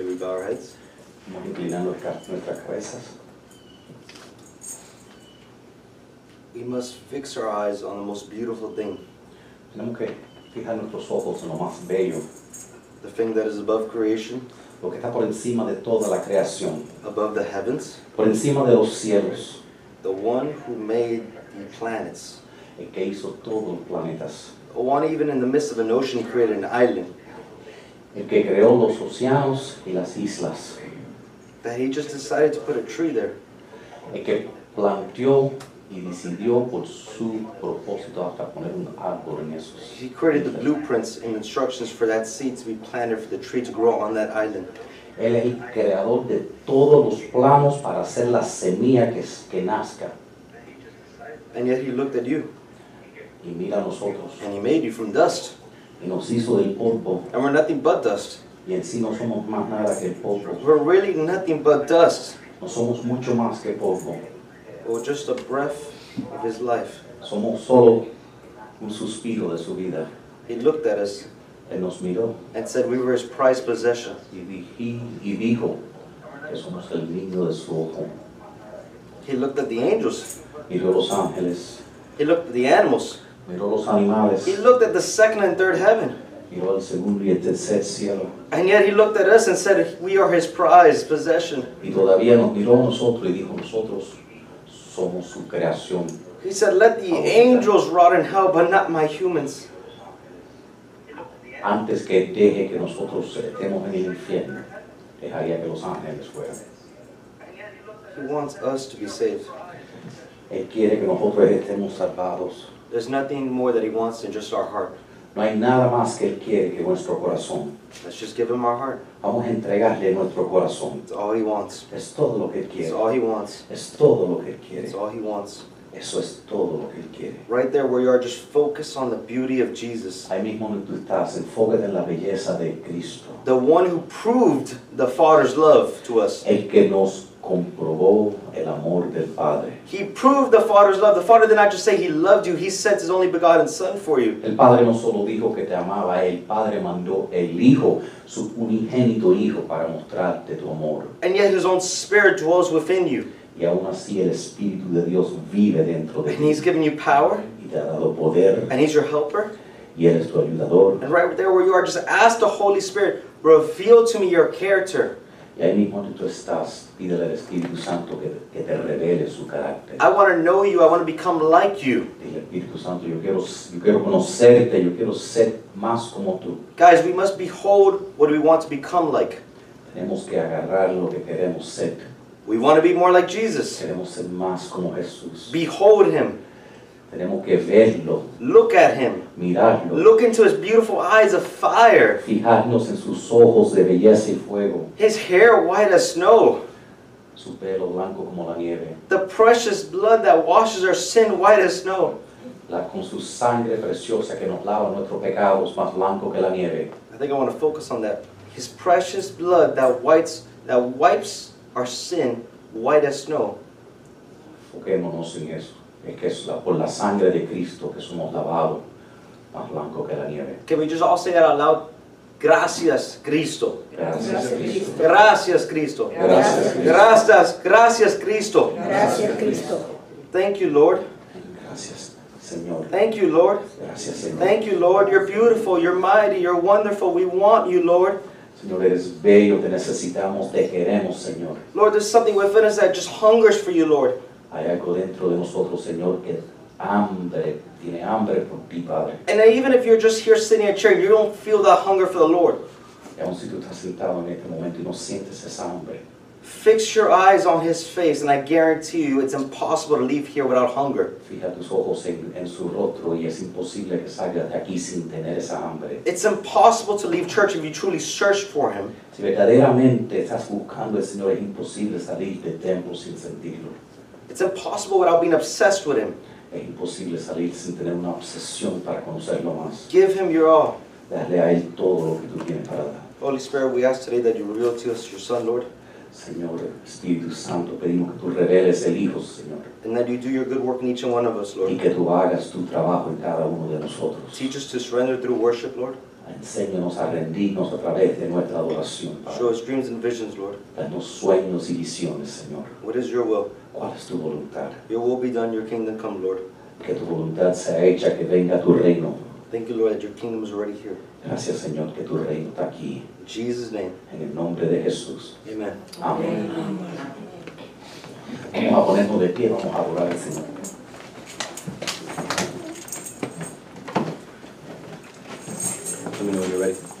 May we bow our heads? Inclinando nuestras cabezas. We must fix our eyes on the most beautiful thing, Tenemos que fijar nuestros ojos en lo más bello, the thing that is above creation, lo que está por encima de toda la creación, above the heavens, por encima de los cielos, the one who made the planets. el que hizo todos los planetas, The one even in the midst of an ocean created an island el que creó los océanos y las islas, that he just decided to put a tree there. el que planteó y decidió por su propósito hasta poner un árbol en esos. He created the blueprints and instructions for that seed to be planted for the tree to grow on that island. Él es el creador de todos los planos para hacer la semilla que, que nazca. And yet he looked at you Y mira a nosotros, and he made you from dust. Y nos hizo del polvo, And we're nothing but dust. y en sí no somos más nada que el polvo. We're really nothing but dust. No somos mucho más que polvo. Or just a breath of his life. Somos solo un suspiro de su vida. He looked at us Él nos miró and said we were his prized possession. y, di- y dijo que somos el niño de su ojo. He looked at the angels. Miró los ángeles, He looked at the animals. Miró los animales, He looked at the second and third heaven. miró el segundo y el tercer cielo. And yet he looked at us and said we are his prized possession. Y todavía nos miró a nosotros y dijo, nosotros somos su creación. He said, Let the angels rot in hell, but not my humans. Antes que deje que nosotros estemos en el infierno, dejaría que los ángeles fueran. He wants us to be saved. Él quiere que nosotros estemos salvados. There's nothing more that he wants than just our heart. No hay nada más que Él quiere que nuestro corazón. Let's just give him our heart. Vamos a entregarle nuestro corazón. It's all he wants. Es todo lo que Él It's all he wants. Es todo lo que Él quiere. It's all he wants. Eso es todo lo que Él quiere. Right there where you are, just focus on the beauty of Jesus. Ahí mismo donde tú estás, enfócate en la belleza de Cristo. The one who proved the Father's love to us. El que nos comprobó el amor del Padre. He proved the Father's love. The Father did not just say he loved you, he sent his only begotten Son for you. El Padre no solo dijo que te amaba, el Padre mandó el Hijo, su unigénito Hijo, para mostrarte tu amor. And yet his own Spirit dwells within you. Y aún así el Espíritu de Dios vive dentro de And he's given you power. y te ha dado poder And he's your helper. y eres tu ayudador. And right there where you are, just ask the Holy Spirit, reveal to me your character. Y ahí mismo tú estás, pídele al Espíritu Santo que, que te revele su carácter. I want to know you. I want to become like you. Dile Espíritu Santo, yo quiero, yo quiero conocerte, yo quiero ser más como tú. Guys, we must behold what we want to become like. Tenemos que agarrar lo que queremos ser. We want to be more like Jesus. Queremos ser más como Jesús. Behold him. Tenemos que verlo, Look at him. mirarlo, Look into his beautiful eyes of fire. fijarnos en sus ojos de belleza y fuego, His hair white as snow. su pelo blanco como la nieve, The precious blood that washes our sin white as snow. la, con su sangre preciosa que nos lava nuestros pecados más blanco que la nieve. I think I want to focus on that. His precious blood that whites that wipes our sin white as snow. Enfoquémonos en eso. Es que es la- por la sangre de Cristo que somos lavados más blanco que la nieve. Can we just all say that out loud? Gracias, Cristo. Gracias, Cristo. Gracias, Cristo. Gracias, Cristo. Gracias, gracias, Cristo. Gracias, Cristo. Thank you, Lord. Gracias, Señor. Thank you, Lord. Gracias, Señor. Thank you, Lord. You're beautiful. You're mighty. You're wonderful. We want you, Lord. Señor, eres bello, te necesitamos, te queremos, Señor. Lord, there's something within us that just hungers for you, Lord. Hay algo dentro de nosotros, Señor, que hambre, tiene hambre por ti, Padre. And even if you're just here sitting in a chair, you don't feel that hunger for the Lord. Y aun si tú estás sentado en este momento y no sientes esa hambre, Fix your eyes on His face, and I guarantee you it's impossible to leave here without hunger. fija tus ojos en, en su rostro y es imposible que salgas de aquí sin tener esa hambre. It's impossible to leave church if you truly search for Him. Si verdaderamente estás buscando al Señor, es imposible salir del templo sin sentirlo. It's impossible without being obsessed with Him. Es imposible salir sin tener una obsesión para conocerlo más. Give Him your all. Darle a Él todo lo que tú tienes para dar. Holy Spirit, we ask today that you reveal to us your Son, Lord. Señor Espíritu Santo, pedimos que tú reveles el Hijo, Señor, and that you do your good work in each and one of us, Lord. y que tú hagas tu trabajo en cada uno de nosotros. Teach us to surrender through worship, Lord. Enséñanos a rendirnos a través de nuestra adoración, Show us dreams and visions, Lord. Danos sueños y visiones, Señor. What is your will? ¿Cuál es tu voluntad? Your will be done, your kingdom come, Lord. Que tu voluntad sea hecha, que venga tu reino. Thank you, Lord, that your kingdom is already here. Gracias, Señor, que tu reino está aquí. In Jesus' name, En el nombre de Jesús. amen. Amén. Vamos a ponernos de pie, vamos a adorar al Señor. Let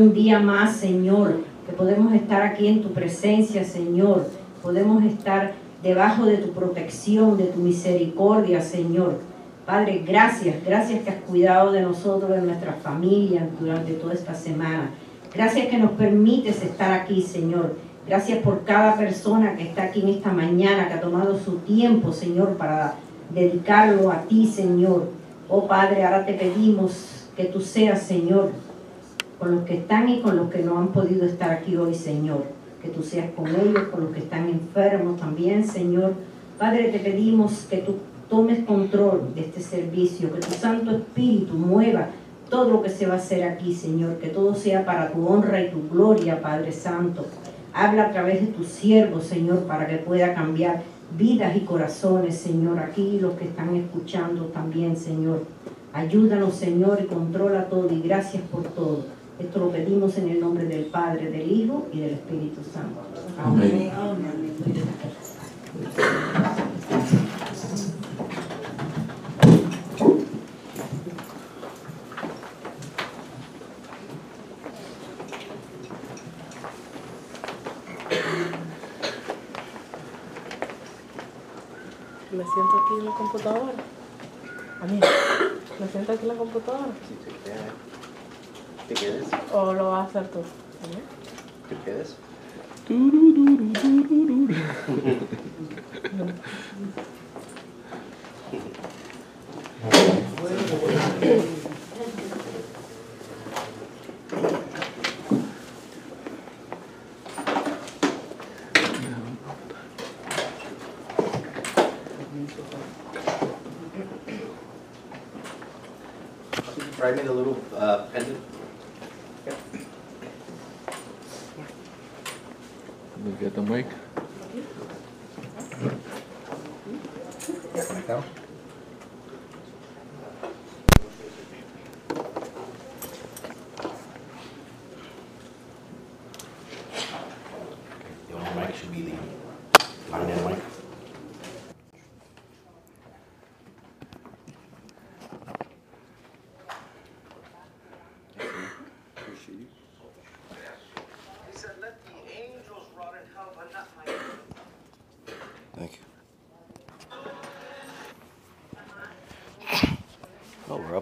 un día más, Señor, que podemos estar aquí en tu presencia, Señor. Podemos estar debajo de tu protección, de tu misericordia, Señor. Padre, gracias, gracias que has cuidado de nosotros, de nuestras familias durante toda esta semana. Gracias que nos permites estar aquí, Señor. Gracias por cada persona que está aquí en esta mañana, que ha tomado su tiempo, Señor, para dedicarlo a ti, Señor. Oh Padre, ahora te pedimos que tú seas, Señor, con los que están y con los que no han podido estar aquí hoy, Señor. Que tú seas con ellos, con los que están enfermos también, Señor. Padre, te pedimos que tú tomes control de este servicio, que tu Santo Espíritu mueva todo lo que se va a hacer aquí, Señor, que todo sea para tu honra y tu gloria, Padre Santo. Habla a través de tus siervos, Señor, para que pueda cambiar vidas y corazones, Señor, aquí los que están escuchando también, Señor. Ayúdanos, Señor, y controla todo y gracias por todo. Esto lo pedimos en el nombre del Padre, del Hijo y del Espíritu Santo. Amén. Me siento aquí en la computadora. A mí. Me siento aquí en la computadora. ¿Te quedes? ¿O lo vas a hacer tú? ¿Te quedes? Me the little uh, pendant. Get the mic.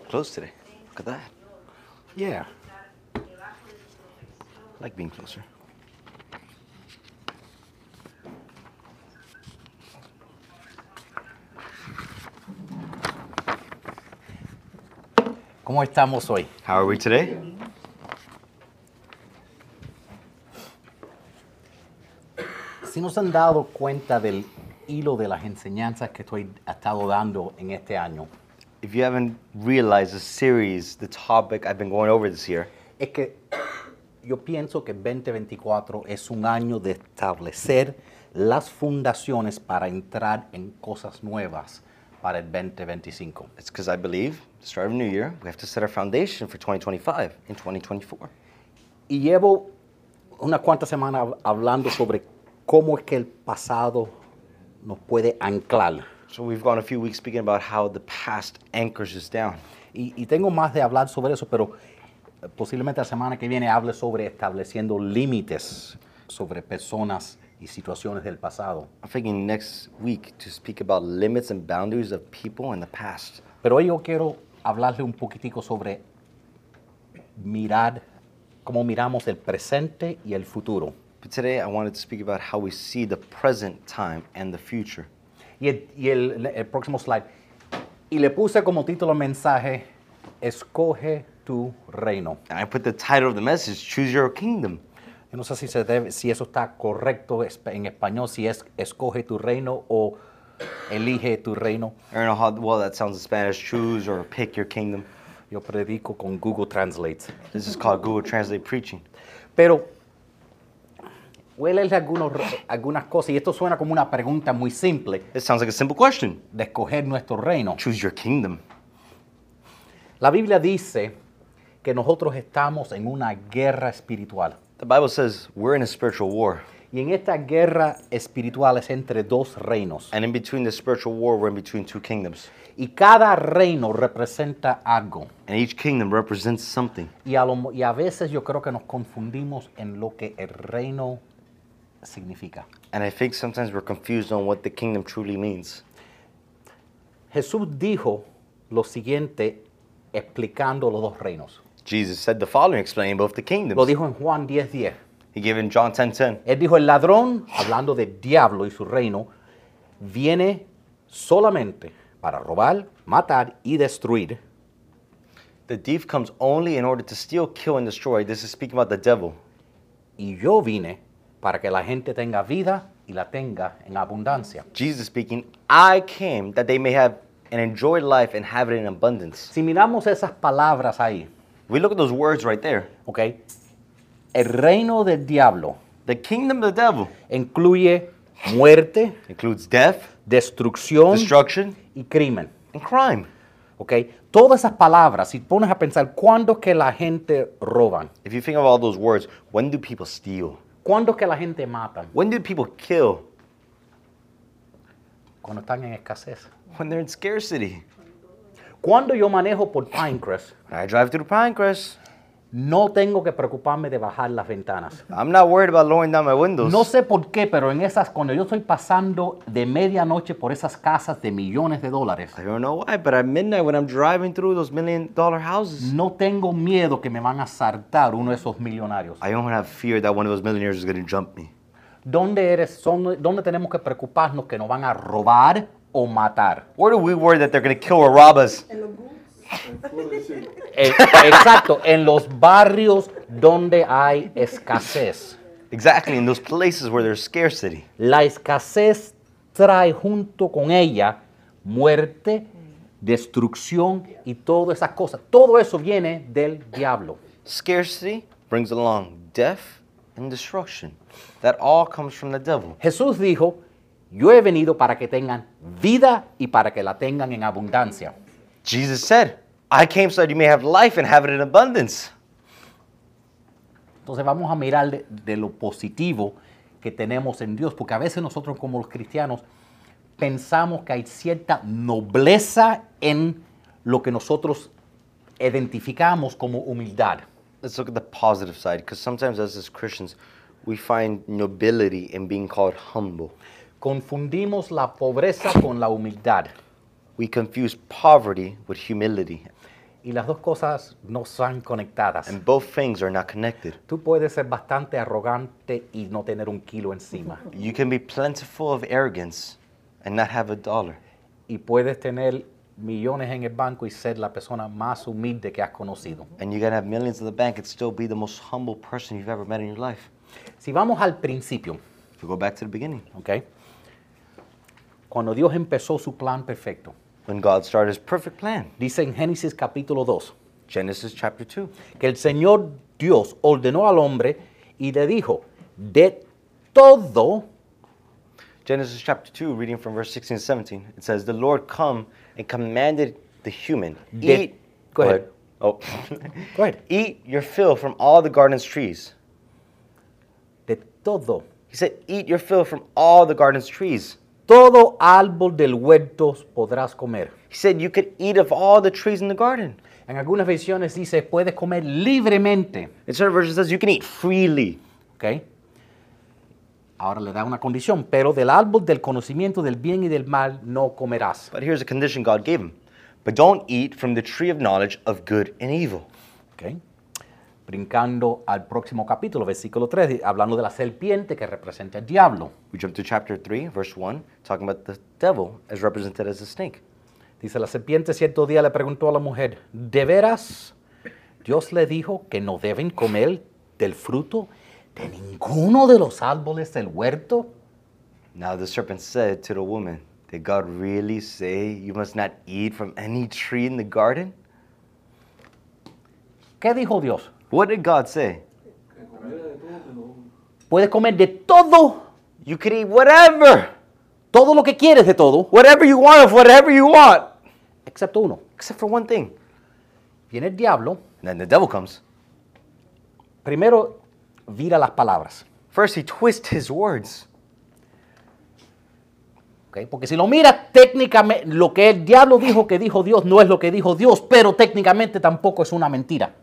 Close today. Look at that. Yeah. I like being closer. ¿Cómo estamos hoy? How are we today? Si nos han dado cuenta del hilo de las enseñanzas que estoy estado dando en este año, If you haven't realized the series, the topic I've been going over this year, es que yo pienso que 2024 es un año de establecer las fundaciones para entrar en cosas nuevas para el 2025. it's because I believe, the start of a new year, we have to set our foundation for 2025 in 2024. Y llevo unas cuantas semanas hab- hablando sobre cómo es que el pasado nos puede anclar. So we've gone a few weeks speaking about how the past anchors us down. Y, y tengo más de hablar sobre eso, pero eh, posiblemente la semana que viene hable sobre estableciendo límites sobre personas y situaciones del pasado. I'm thinking next week to speak about limits and boundaries of people in the past. Pero hoy yo quiero hablarle un poquitico sobre mirar, cómo miramos el presente y el futuro. But today I wanted to speak about how we see the present time and the future. Y el, y el- el próximo slide. Y le puse como título mensaje, escoge tu reino. And I put the title of the message, Choose Your Kingdom. Yo no sé si, se debe, si eso está correcto en español, si es escoge tu reino o elige tu reino. I don't know how well that sounds in Spanish, choose or pick your kingdom. Yo predico con Google Translate. This is called Google Translate preaching. Pero leerle algunos, algunas cosas, y esto suena como una pregunta muy simple, It sounds like a simple question. de escoger nuestro reino. Choose your kingdom. La Biblia dice que nosotros estamos en una guerra espiritual. The Bible says we're in a spiritual war. Y en esta guerra espiritual es entre dos reinos. And in between the spiritual war, we're in between two kingdoms. Y cada reino representa algo. And each kingdom represents something. Y a, lo y a veces yo creo que nos confundimos en lo que el reino significa. And I think sometimes we're confused on what the kingdom truly means. Jesús dijo lo siguiente explicando los dos reinos. Jesus said the following, explaining both the kingdoms. Lo dijo en Juan 10:10. He gave in John 10:10. Él dijo, el ladrón, hablando del diablo y su reino, viene solamente para robar, matar y destruir. The thief comes only in order to steal, kill, and destroy. This is speaking about the devil. Y yo vine para que la gente tenga vida y la tenga en abundancia. Jesus speaking, I came that they may have and enjoy life and have it in abundance. Si miramos esas palabras ahí, We look at those words right there. ¿ok? El reino del diablo The kingdom of the devil incluye muerte, includes death, destrucción destruction, y crimen. and crime. ¿ok? Todas esas palabras, si pones a pensar, ¿cuándo que la gente roban? If you think of all those words, when do people steal? ¿Cuándo que la gente mata? When do people kill? Cuando están en escasez. When they're in scarcity. Cuando yo manejo por Pinecrest, When I drive through Pinecrest, no tengo que preocuparme de bajar las ventanas. I'm not worried about lowering down my windows. No sé por qué, pero en esas, cuando yo estoy pasando de medianoche por esas casas de millones de dólares, I don't know why, but at midnight when I'm driving through those million dollar houses, no tengo miedo que me van a saltar uno de esos millonarios. I don't have fear that one of those millionaires is going to jump me. ¿Dónde, eres, son, ¿Dónde tenemos que preocuparnos que nos van a robar o matar? Where do we worry that they're going to kill or rob us? Eh, exacto, en los barrios donde hay escasez. Exactly, in those places where there's scarcity. La escasez trae junto con ella muerte, destrucción y todas esas cosas. Todo eso viene del diablo. Scarcity brings along death and destruction. That all comes from the devil. Jesús dijo, yo he venido para que tengan vida y para que la tengan en abundancia. Jesus said, I came so that you may have life and have it in abundance. Entonces vamos a mirar de, de lo positivo que tenemos en Dios, porque a veces nosotros como los cristianos pensamos que hay cierta nobleza en lo que nosotros identificamos como humildad. Let's look at the positive side, because sometimes us as Christians, we find nobility in being called humble. Confundimos la pobreza con la humildad We confuse poverty with humility, y las dos cosas no están conectadas. and both things are not connected. Tú puedes ser bastante arrogante y no tener un kilo encima. You can be plentiful of arrogance and not have a dollar. Y puedes tener millones en el banco y ser la persona más humilde que has conocido. And you can have millions in the bank and still be the most humble person you've ever met in your life. Si vamos al principio, If we go back to the beginning, ¿ok? Cuando Dios empezó su plan perfecto, when God started his perfect plan, dice en Génesis capítulo 2, Genesis chapter 2, que el Señor Dios ordenó al hombre y le dijo, de todo, Genesis chapter 2, reading from verse 16 and 17, it says, The Lord come and commanded the human, De- eat. Go ahead. Oh. Go ahead. eat your fill from all the garden's trees. de todo, He said, Eat your fill from all the garden's trees. Todo árbol del huerto podrás comer. He said, You could eat of all the trees in the garden. En algunas versiones dice, puedes comer libremente. In certain versions, says, You can eat freely. ¿ok? Ahora le da una condición, pero del árbol del conocimiento del bien y del mal no comerás. But here's a condition God gave him. But don't eat from the tree of knowledge of good and evil. ¿ok? Brincando al próximo capítulo, versículo 3, hablando de la serpiente que representa el diablo. We jump to chapter 3, verse 1, talking about the devil as represented as a snake. Dice, la serpiente cierto día le preguntó a la mujer, ¿de veras Dios le dijo que no deben comer del fruto de ninguno de los árboles del huerto? Now the serpent said to the woman, Did God really say you must not eat from any tree in the garden? ¿Qué dijo Dios? What did God say? Puedes comer de todo, You could eat whatever, todo lo que quieres de todo, whatever you want of whatever you want, excepto uno. except for one thing. Viene el diablo, And then the devil comes. primero vira las palabras. First, he twists his words. ¿ok? Porque si lo miras técnicamente, lo que el diablo dijo que dijo Dios no es lo que dijo Dios, pero técnicamente tampoco es una mentira.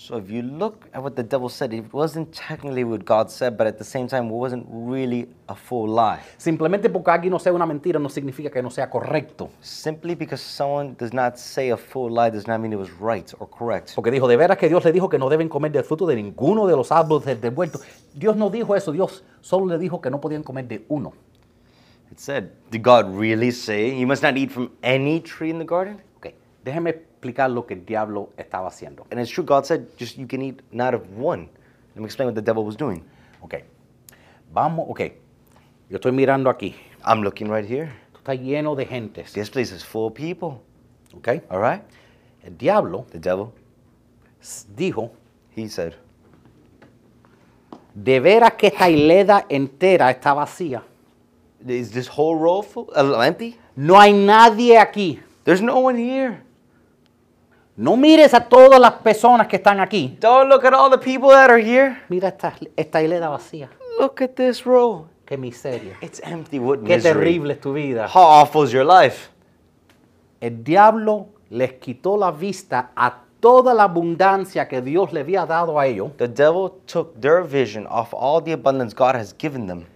So if you look at what the devil said, it wasn't technically what God said, but at the same time, it wasn't really a full lie. Simplemente porque alguien no sea una mentira no significa que no sea correcto. Simply because someone does not say a full lie does not mean it was right or correct. Porque dijo, de veras que Dios le dijo que no deben comer del fruto de ninguno de los árboles del huerto. Dios no dijo eso, Dios solo le dijo que no podían comer de uno. It said, Did God really say you must not eat from any tree in the garden? Ok, déjeme explicar lo que el diablo estaba haciendo. And it's true, God said, just you can eat not of one. Let me explain what the devil was doing. Ok, vamos, ok. Yo estoy mirando aquí. I'm looking right here. Esto está lleno de gentes. This place is full of people. Ok, All right? el diablo The devil, dijo, he said, de veras que esta hileda entera está vacía. Is this whole row full, uh, empty? No hay nadie aquí. There's no one here. No mires a todas las personas que están aquí. Don't look at all the people that are here. Mira esta, esta hileda vacía. Look at this row. Qué miseria. It's empty. What Qué misery. terrible es tu vida. How awful is your life? El diablo les quitó la vista a toda la abundancia que Dios le había dado a ellos The devil took their vision off all the abundance God has given them,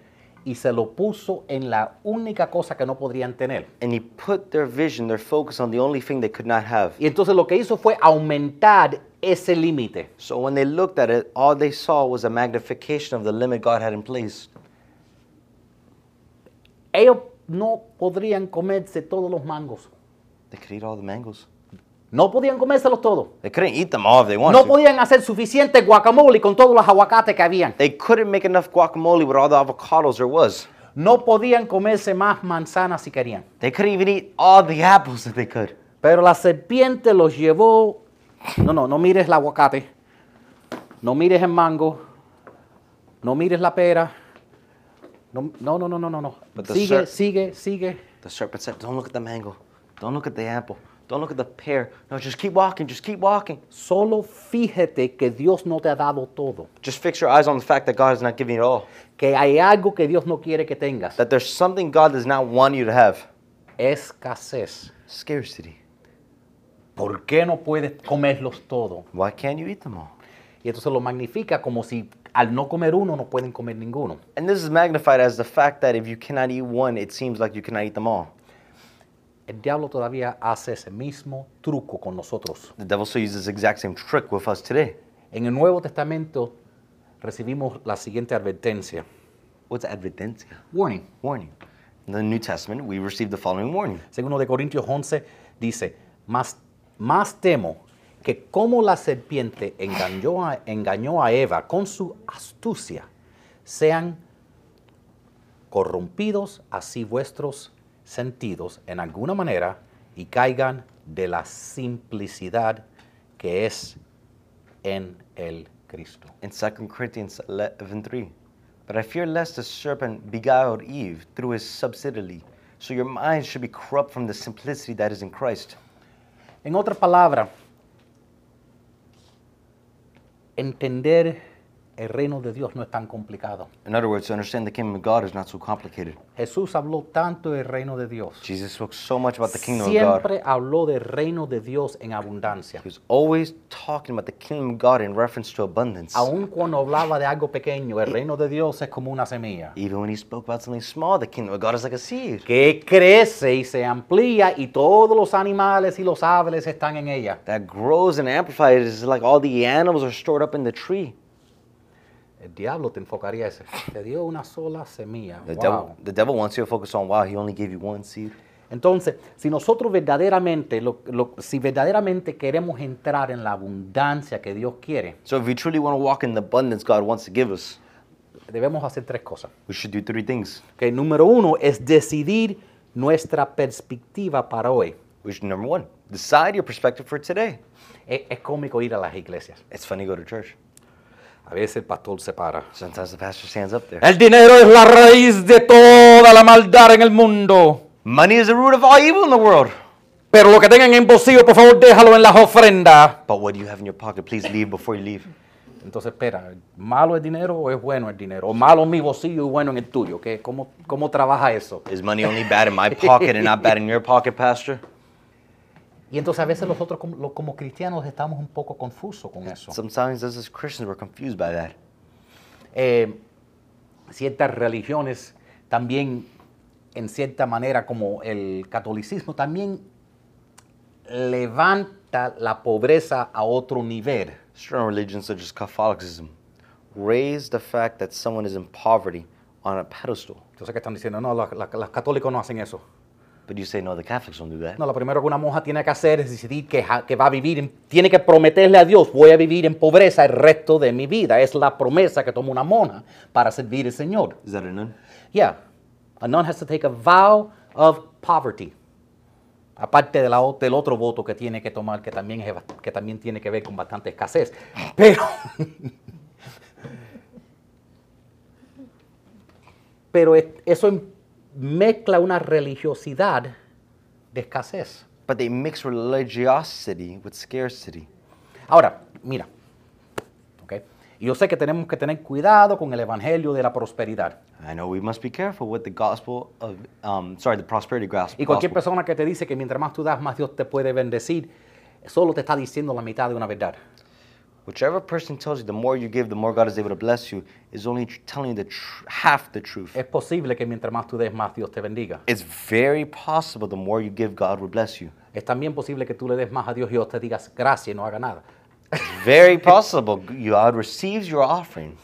y se lo puso en la única cosa que no podrían tener. and he put their vision, their focus on the only thing they could not have. Y entonces lo que hizo fue aumentar ese límite. So when they looked at it, all they saw was a magnification of the limit God had in place. Ellos no podrían comerse todos los mangos. They could eat all the mangoes. No podían comérselos todos. They couldn't eat them all if they wanted No to. podían hacer suficiente guacamole con todos los aguacates que habían. They couldn't make enough guacamole with all the avocados there was. No podían comerse más manzanas si querían. They couldn't even eat all the apples that they could. Pero la serpiente los llevó. No, no, no mires el aguacate. No mires el mango. No mires la pera. No, no, no, no, no, no. But the Sigue, ser- sigue, sigue. The serpent said, Don't look at the mango. Don't look at the apple. Don't look at the pear. No, just keep walking. Just keep walking. Solo fíjate que Dios no te ha dado todo. Just fix your eyes on the fact that God is not giving it all. Que hay algo que Dios no quiere que tengas. That there's something God does not want you to have. Escasez. Scarcity. ¿Por qué no puedes comerlos todos? Why can't you eat them all? Y entonces lo magnifica como si al no comer uno no pueden comer ninguno. And this is magnified as the fact that if you cannot eat one, it seems like you cannot eat them all. El diablo todavía hace ese mismo truco con nosotros. The devil still uses this exact same trick with us today. En el Nuevo Testamento recibimos la siguiente advertencia. What's advertencia? Warning. Warning. In the New Testament, we received the following warning. Segundo de Corintios 11 dice, más, más temo que como la serpiente engañó a, engañó a Eva con su astucia, sean corrompidos así vuestros sentidos en alguna manera y caigan de la simplicidad que es en el Cristo. in 2 Corinthians 11:3. But I fear lest the serpent beguiled Eve through his subtlety, so your minds should be corrupt from the simplicity that is in Christ. En otra palabra, entender el reino de Dios no es tan complicado. In other words, to understand the kingdom of God is not so complicated. Jesús habló tanto del reino de Dios. Jesus spoke so much about the kingdom of God. Siempre habló del reino de Dios en abundancia. He was always talking about the kingdom of God in reference to abundance. Aun cuando hablaba de algo pequeño, el reino de Dios es como una semilla Even when he spoke about something small, the kingdom of God is like a seed que crece y se amplía y todos los animales y los aves están en ella. that grows and amplifies. It's like all the animals are stored up in the tree. El diablo te enfocaría ese. Te dio una sola semilla. The, Wow. devil, the devil wants you to focus on, wow, he only gave you one seed. Entonces, si nosotros verdaderamente, lo- lo- si verdaderamente queremos entrar en la abundancia que Dios quiere, So if we truly want to walk in the abundance God wants to give us, debemos hacer tres cosas. we should do three things. Que número uno es decidir nuestra perspectiva para hoy. We should, number one, decide your perspective for today. Es, es cómico ir a las iglesias. It's funny to go to church. A veces el pastor se para. Sometimes the pastor stands up there. El dinero es la raíz de toda la maldad en el mundo. Money is the root of all evil in the world. Pero lo que tengan en bolsillo, por favor, déjalo en las ofrendas. But what do you have in your pocket? Please leave before you leave. Entonces, espera, ¿malo el dinero o es bueno el dinero? ¿O malo en mi bolsillo y bueno en el tuyo? ¿Qué, cómo, ¿Cómo trabaja eso? Is money only bad in my pocket and not bad in your pocket, Pastor? Y entonces a veces nosotros como, como cristianos estamos un poco confusos con eso. Sometimes us as Christians we're confused by that. Eh, ciertas religiones también, en cierta manera, como el catolicismo, también levanta la pobreza a otro nivel. Certain religions such as Catholicism raise the fact that someone is in poverty on a pedestal. Entonces, ¿qué están diciendo? No, la- la- los católicos no hacen eso. But you say no, the Catholics don't do that. No, lo primero que una monja tiene que hacer es decidir que, que va a vivir, en- tiene que prometerle a Dios, voy a vivir en pobreza el resto de mi vida. Es la promesa que toma una monja para servir al Señor. Is that a nun? Yeah, a nun has to take a vow of poverty. Aparte de la del otro voto que tiene que tomar, que también, es que también tiene que ver con bastante escasez. Pero, pero es- eso em- mezcla una religiosidad de escasez. But they mix religiosity with scarcity. Ahora, mira, ¿ok? Y yo sé que tenemos que tener cuidado con el evangelio de la prosperidad. I know we must be careful with the gospel of, um, sorry, the prosperity gospel. Y cualquier persona que te dice que mientras más tú das, más Dios te puede bendecir, solo te está diciendo la mitad de una verdad. Whichever person tells you the more you give, the more God is able to bless you, is only telling you the tr- half the truth. Es posible que mientras más tú des, más Dios te bendiga. It's very possible the more you give, God will bless you. Es también posible que tú le des más a Dios y Dios te digas gracias y no haga nada. It's very possible God receives your offering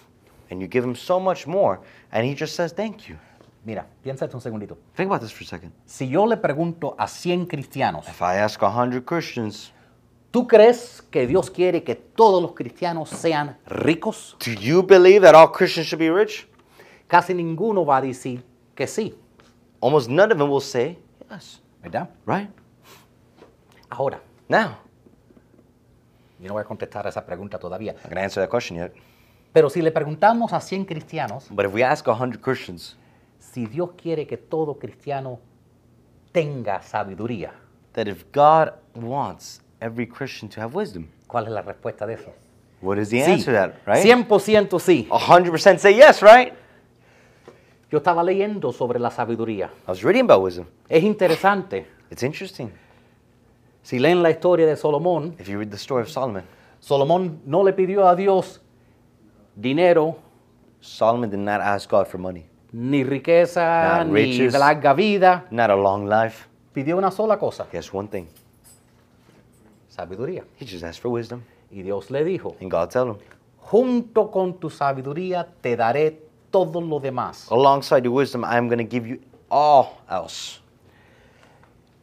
and you give Him so much more, and He just says thank you. Mira, piénsate un segundito. Think about this for a second. Si yo le pregunto a 100 cristianos, If I ask 100 Christians, ¿tú crees que Dios quiere que todos los cristianos sean ricos? do you believe that all Christians should be rich? Casi ninguno va a decir que sí, Almost none of them will say yes, ¿verdad? right? Ahora, Now, yo no voy a contestar a esa pregunta todavía, I'm going to answer that question yet. pero si le preguntamos a 100 cristianos, But if we ask 100 Christians, si Dios quiere que todo cristiano tenga sabiduría, that if God wants every Christian to have wisdom, ¿cuál es la respuesta de eso? what is the Sí, answer to that, right? 100% sí. 100% say yes, right? Yo estaba leyendo sobre la sabiduría. I was reading about wisdom. Es interesante. It's interesting. Si leen la historia de Salomón, If you read the story of Solomon, Salomón no le pidió a Dios dinero, Solomon did not ask God for money, ni riqueza, Not ni riches. larga vida. not a long life. Pidió una sola cosa, He asked one thing. Sabiduría. He just asked for wisdom. Y Dios le dijo, And God told him, junto con tu sabiduría te daré todo lo demás. alongside your wisdom, I'm going to give you all else.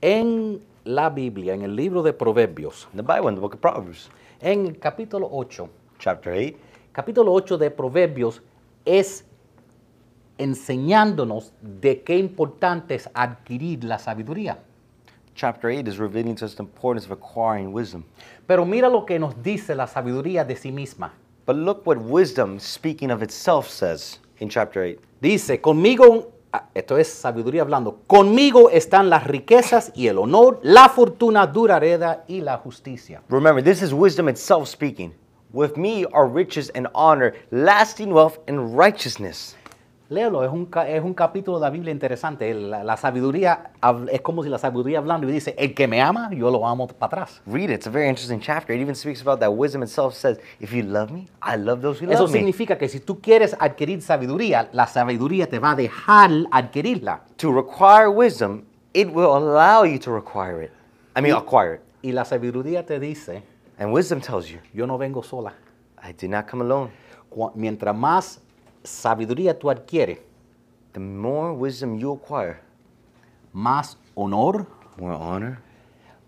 En la Biblia, en el libro de Proverbios, In the Bible, in the book of Proverbs, en el capítulo 8, chapter 8, capítulo 8 de Proverbios es enseñándonos de qué importante es adquirir la sabiduría. Chapter 8 is revealing to us the importance of acquiring wisdom. Pero mira lo que nos dice la sabiduría de sí misma. But look what wisdom, speaking of itself, says in chapter 8. Dice, conmigo, ah, esto es sabiduría hablando, conmigo están las riquezas y el honor, la fortuna duradera y la justicia. Remember, this is wisdom itself speaking. With me are riches and honor, lasting wealth and righteousness. Léelo, es un, es un capítulo de la Biblia interesante. La, la sabiduría es como si la sabiduría hablando y dice, el que me ama, yo lo amo para atrás. Read it. It's a very interesting chapter. It even speaks about that wisdom itself says, if you love me, I love those who Eso love me. significa que si tú quieres adquirir sabiduría, la sabiduría te va a dejar adquirirla. To require wisdom, it will allow you to require it. I mean, acquire it. Y la sabiduría te dice, And wisdom tells you, yo no vengo sola. I did not come alone. Mientras más sabiduría tú adquieres, The more wisdom you acquire, más honor, more honor,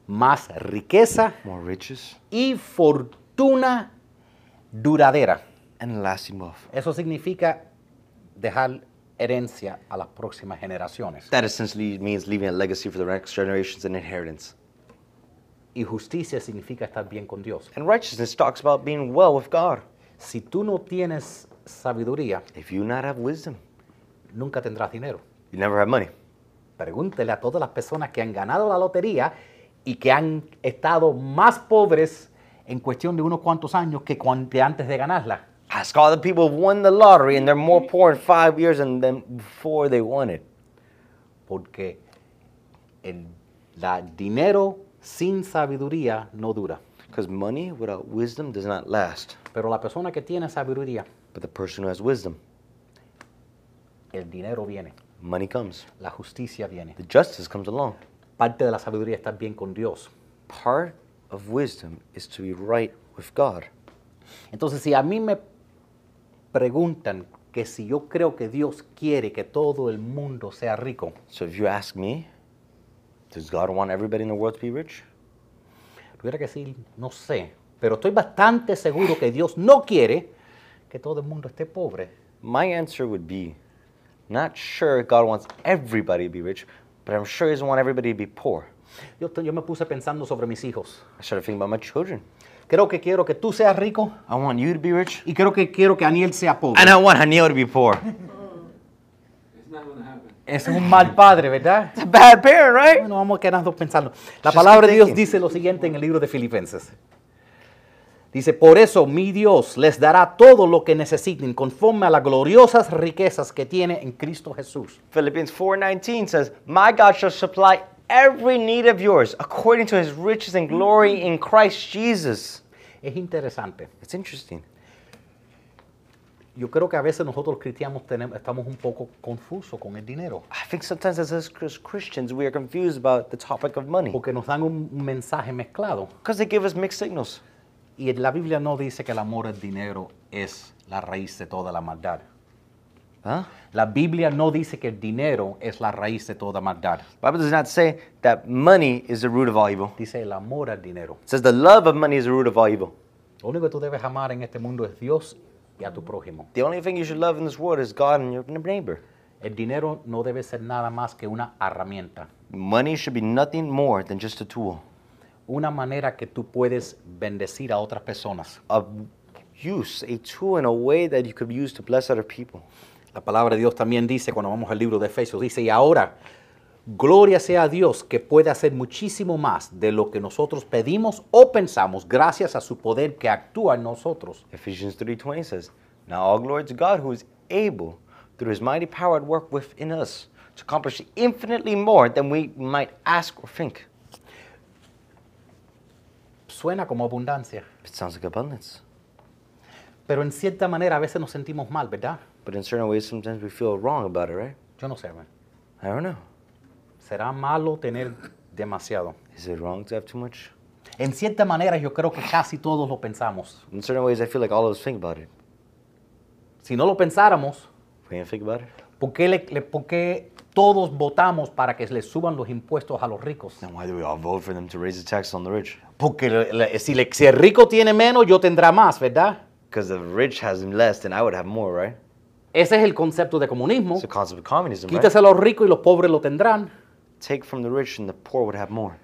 más riqueza more riches, y fortuna duradera. and lasting wealth. Eso significa dejar herencia a las próximas generaciones. That essentially means leaving a legacy for the next generations and inheritance. Y justicia significa estar bien con Dios. And righteousness talks about being well with God. Si tú no tienes sabiduría, If you not have wisdom, nunca tendrás dinero. you never have money. Pregúntele a todas las personas que han ganado la lotería y que han estado más pobres en cuestión de unos cuantos años que antes de ganarla. Ask all the people who won the lottery, and they're more poor in five years than, than before they won it. Porque el la dinero sin sabiduría no dura. Because money without wisdom does not last. Pero la persona que tiene sabiduría, But the person who has wisdom, el dinero viene, money comes. la justicia viene. The justice comes along. Parte de la sabiduría es estar bien con Dios. Part of wisdom is to be right with God. Entonces, si a mí me preguntan que si yo creo que Dios quiere que todo el mundo sea rico, So if you ask me, does God want everybody in the world to be rich? tuviera que decir, no sé, pero estoy bastante seguro que Dios no quiere que todo el mundo esté pobre. My answer would be not sure God wants everybody to be rich, but I'm sure He doesn't want everybody to be poor. Yo, yo me puse pensando sobre mis hijos. I started thinking about my children. Creo que quiero que tú seas rico I want you to be rich, y creo que quiero que Aniel sea pobre. and I want Hanil to be poor. Es un mal padre, ¿verdad? It's a bad parent, right? Bueno, vamos a quedarnos pensando. La Just palabra de Dios dice lo siguiente en el libro de Filipenses. Dice, por eso mi Dios les dará todo lo que necesiten conforme a las gloriosas riquezas que tiene en Cristo Jesús. Philippians 4:19 says, "My God shall supply every need of yours according to His riches and glory in Christ Jesus." Es interesante. It's interesting. Yo creo que a veces nosotros cristianos tenemos, estamos un poco confusos con el dinero. I think sometimes as us Christians we are confused about the topic of money Porque nos dan un mensaje mezclado. because they give us mixed signals. Y la Biblia no dice que el amor al dinero es la raíz de toda la maldad. Huh? La Biblia no dice que el dinero es la raíz de toda maldad. Bible does not say that money is the root of all evil. Dice el amor al dinero. It says the love of money is the root of all evil. Lo único que tú debes amar en este mundo es Dios y a tu prójimo. The only thing you should love in this world is God and your neighbor. El dinero no debe ser nada más que una herramienta, Money should be nothing more than just a tool una manera que tú puedes bendecir a otras personas. use, a tool in a way that you could use to bless other people. La palabra de Dios también dice, cuando vamos al libro de Efesios, dice, y ahora, gloria sea a Dios que puede hacer muchísimo más de lo que nosotros pedimos o pensamos, gracias a su poder que actúa en nosotros. Ephesians 3:20 says, "Now all glory to God who is able through his mighty power at work within us to accomplish infinitely more than we might ask or think." Suena como abundancia, It sounds like abundance. pero en cierta manera a veces nos sentimos mal, ¿verdad? But in certain ways sometimes we feel wrong about it, right? Yo no sé, man. I don't know. ¿será malo tener demasiado? Is it wrong to have too much? En cierta manera yo creo que casi todos lo pensamos. In certain ways I feel like all of us think about it. Si no lo pensáramos, We didn't think about it. ¿por qué, le- le- por qué todos votamos para que les suban los impuestos a los ricos? Then why do we all vote for them to raise the tax on the rich? Porque le- si, le- si el rico tiene menos, yo tendrá más, ¿verdad? Because the rich has less, then I would have more, right? Ese es el concepto de comunismo. It's the concept of communism, right? Quítese a los ricos y los pobres lo tendrán. Take from the rich and the poor would have more.